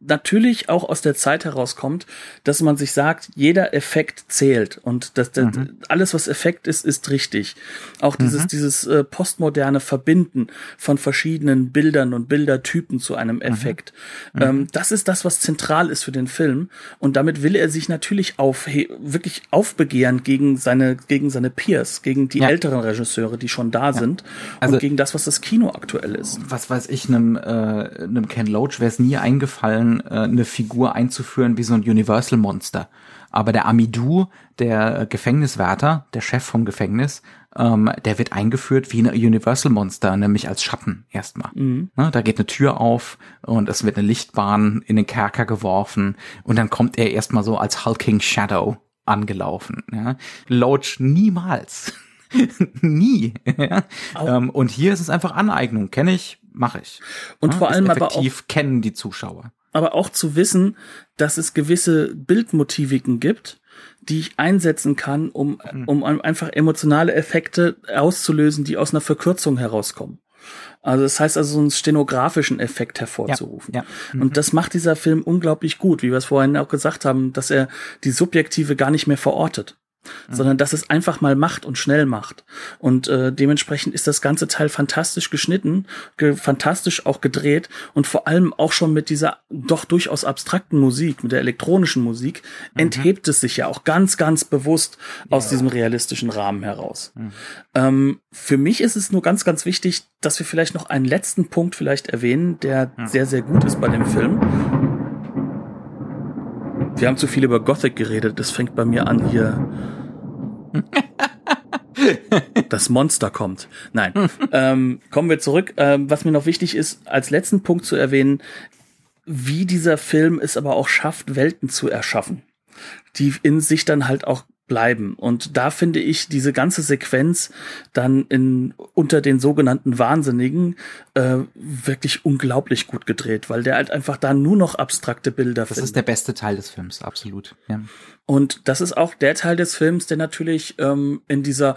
natürlich auch aus der Zeit herauskommt, dass man sich sagt, jeder Effekt zählt und das, das mhm. alles, was Effekt ist, ist richtig. Auch dieses, mhm. dieses äh, postmoderne Verbinden von verschiedenen Bildern und Bildertypen zu einem mhm. Effekt. Mhm. Ähm, das ist das, was zentral ist für den Film und damit will er sich natürlich auf, wirklich aufbegehren gegen seine, gegen seine Peers, gegen die ja. älteren Regisseure, die schon da ja. sind also, und gegen das, was das Kino aktuell ist. Was weiß ich, einem, äh, einem Ken Loach wäre es nie eingefallen, äh, eine Figur einzuführen wie so ein Universal Monster. Aber der Amidou, der Gefängniswärter, der Chef vom Gefängnis, ähm, der wird eingeführt wie ein Universal Monster, nämlich als Schatten erstmal. Mhm. Ne, da geht eine Tür auf und es wird eine Lichtbahn in den Kerker geworfen und dann kommt er erstmal so als Hulking Shadow angelaufen. Ja. Loach niemals. Nie. ja. ähm, und hier ist es einfach Aneignung. Kenne ich, mache ich. Und ja, vor allem aber auch kennen die Zuschauer aber auch zu wissen, dass es gewisse Bildmotiviken gibt, die ich einsetzen kann, um, mhm. um einfach emotionale Effekte auszulösen, die aus einer Verkürzung herauskommen. Also das heißt also, so einen stenografischen Effekt hervorzurufen. Ja, ja. Mhm. Und das macht dieser Film unglaublich gut, wie wir es vorhin auch gesagt haben, dass er die Subjektive gar nicht mehr verortet. Mhm. sondern dass es einfach mal macht und schnell macht. Und äh, dementsprechend ist das ganze Teil fantastisch geschnitten, ge fantastisch auch gedreht und vor allem auch schon mit dieser doch durchaus abstrakten Musik, mit der elektronischen Musik, mhm. enthebt es sich ja auch ganz, ganz bewusst ja. aus diesem realistischen Rahmen heraus. Mhm. Ähm, für mich ist es nur ganz, ganz wichtig, dass wir vielleicht noch einen letzten Punkt vielleicht erwähnen, der sehr, sehr gut ist bei dem Film. Wir haben zu viel über Gothic geredet. Das fängt bei mir an hier. das Monster kommt. Nein. ähm, kommen wir zurück. Ähm, was mir noch wichtig ist, als letzten Punkt zu erwähnen, wie dieser Film es aber auch schafft, Welten zu erschaffen, die in sich dann halt auch bleiben. Und da finde ich diese ganze Sequenz dann in unter den sogenannten Wahnsinnigen äh, wirklich unglaublich gut gedreht, weil der halt einfach da nur noch abstrakte Bilder. Das findet. ist der beste Teil des Films, absolut. Ja. Und das ist auch der Teil des Films, der natürlich ähm, in dieser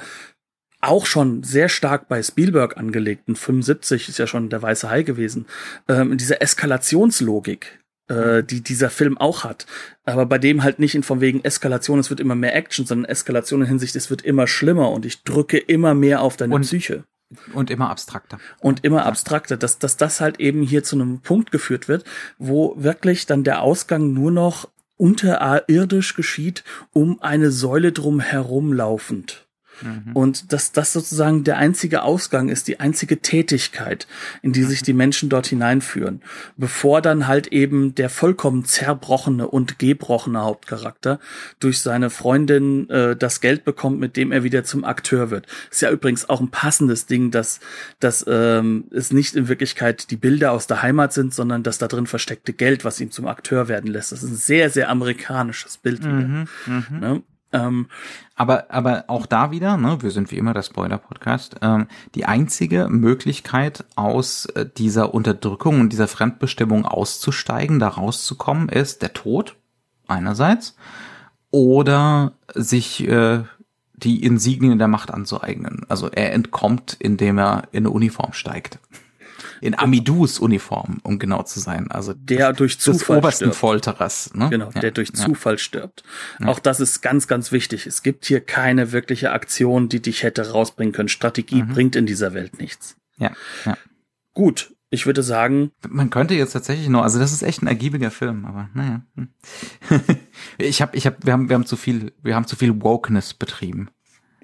auch schon sehr stark bei Spielberg angelegten 75 ist ja schon der weiße Hai gewesen, ähm, in dieser Eskalationslogik, äh, die dieser Film auch hat. Aber bei dem halt nicht in von wegen Eskalation, es wird immer mehr Action, sondern Eskalation in Hinsicht, es wird immer schlimmer und ich drücke immer mehr auf deine und, Psyche. Und immer abstrakter. Und immer abstrakter, dass, dass das halt eben hier zu einem Punkt geführt wird, wo wirklich dann der Ausgang nur noch unterirdisch geschieht, um eine Säule drum herum laufend. Mhm. Und dass das sozusagen der einzige Ausgang ist, die einzige Tätigkeit, in die sich die Menschen dort hineinführen, bevor dann halt eben der vollkommen zerbrochene und gebrochene Hauptcharakter durch seine Freundin äh, das Geld bekommt, mit dem er wieder zum Akteur wird. Ist ja übrigens auch ein passendes Ding, dass, dass ähm, es nicht in Wirklichkeit die Bilder aus der Heimat sind, sondern dass da drin versteckte Geld, was ihn zum Akteur werden lässt. Das ist ein sehr, sehr amerikanisches Bild. Mhm, mhm. Ne? Ähm, aber, aber auch da wieder, ne, wir sind wie immer der Spoiler-Podcast, ähm, die einzige Möglichkeit aus äh, dieser Unterdrückung und dieser Fremdbestimmung auszusteigen, da rauszukommen, ist der Tod einerseits oder sich äh, die Insignien der Macht anzueignen. Also er entkommt, indem er in eine Uniform steigt in Amidus Uniform, um genau zu sein. Also der durch Zufall des obersten stirbt. Folterers. Ne? Genau, ja, der durch ja. Zufall stirbt. Ja. Auch das ist ganz, ganz wichtig. Es gibt hier keine wirkliche Aktion, die dich hätte rausbringen können. Strategie mhm. bringt in dieser Welt nichts. Ja, ja. Gut, ich würde sagen. Man könnte jetzt tatsächlich noch, also das ist echt ein ergiebiger Film, aber naja. Ich habe, ich habe, wir haben, wir haben zu viel, wir haben zu viel Wokeness betrieben.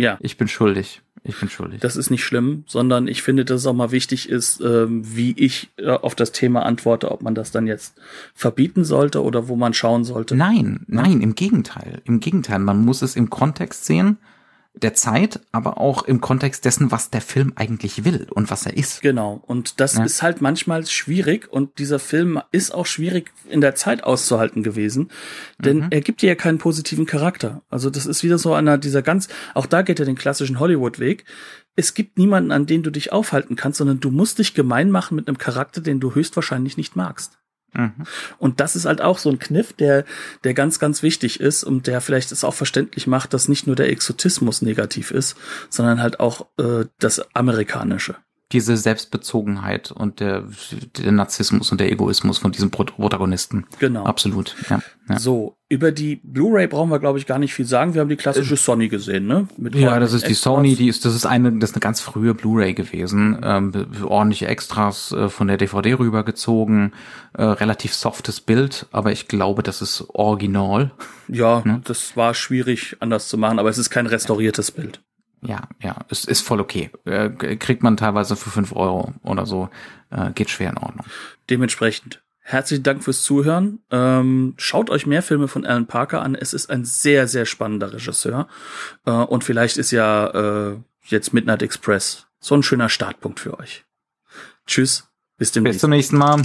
Ja. Ich bin schuldig. Ich bin schuldig. Das ist nicht schlimm, sondern ich finde, dass es auch mal wichtig ist, ähm, wie ich äh, auf das Thema antworte, ob man das dann jetzt verbieten sollte oder wo man schauen sollte. Nein, nein, im Gegenteil. Im Gegenteil, man muss es im Kontext sehen. Der Zeit, aber auch im Kontext dessen, was der Film eigentlich will und was er ist. Genau. Und das ja. ist halt manchmal schwierig und dieser Film ist auch schwierig in der Zeit auszuhalten gewesen, denn mhm. er gibt dir ja keinen positiven Charakter. Also das ist wieder so einer dieser ganz, auch da geht er den klassischen Hollywood-Weg. Es gibt niemanden, an den du dich aufhalten kannst, sondern du musst dich gemein machen mit einem Charakter, den du höchstwahrscheinlich nicht magst. Mhm. Und das ist halt auch so ein Kniff, der, der ganz, ganz wichtig ist und der vielleicht es auch verständlich macht, dass nicht nur der Exotismus negativ ist, sondern halt auch äh, das Amerikanische diese Selbstbezogenheit und der, der Narzissmus und der Egoismus von diesem Protagonisten. Genau. Absolut. Ja, ja. So, über die Blu-ray brauchen wir, glaube ich, gar nicht viel sagen. Wir haben die klassische äh, Sony gesehen, ne? Mit ja, das ist die Sony, die ist, das ist eine, das ist eine ganz frühe Blu-ray gewesen. Ähm, ordentliche Extras äh, von der DVD rübergezogen, äh, relativ softes Bild, aber ich glaube, das ist original. Ja, ne? das war schwierig anders zu machen, aber es ist kein restauriertes Bild ja, ja, es ist voll okay. Äh, kriegt man teilweise für fünf Euro oder so. Äh, geht schwer in Ordnung. Dementsprechend. Herzlichen Dank fürs Zuhören. Ähm, schaut euch mehr Filme von Alan Parker an. Es ist ein sehr, sehr spannender Regisseur. Äh, und vielleicht ist ja äh, jetzt Midnight Express so ein schöner Startpunkt für euch. Tschüss. Bis demnächst. Bis zum nächsten Mal.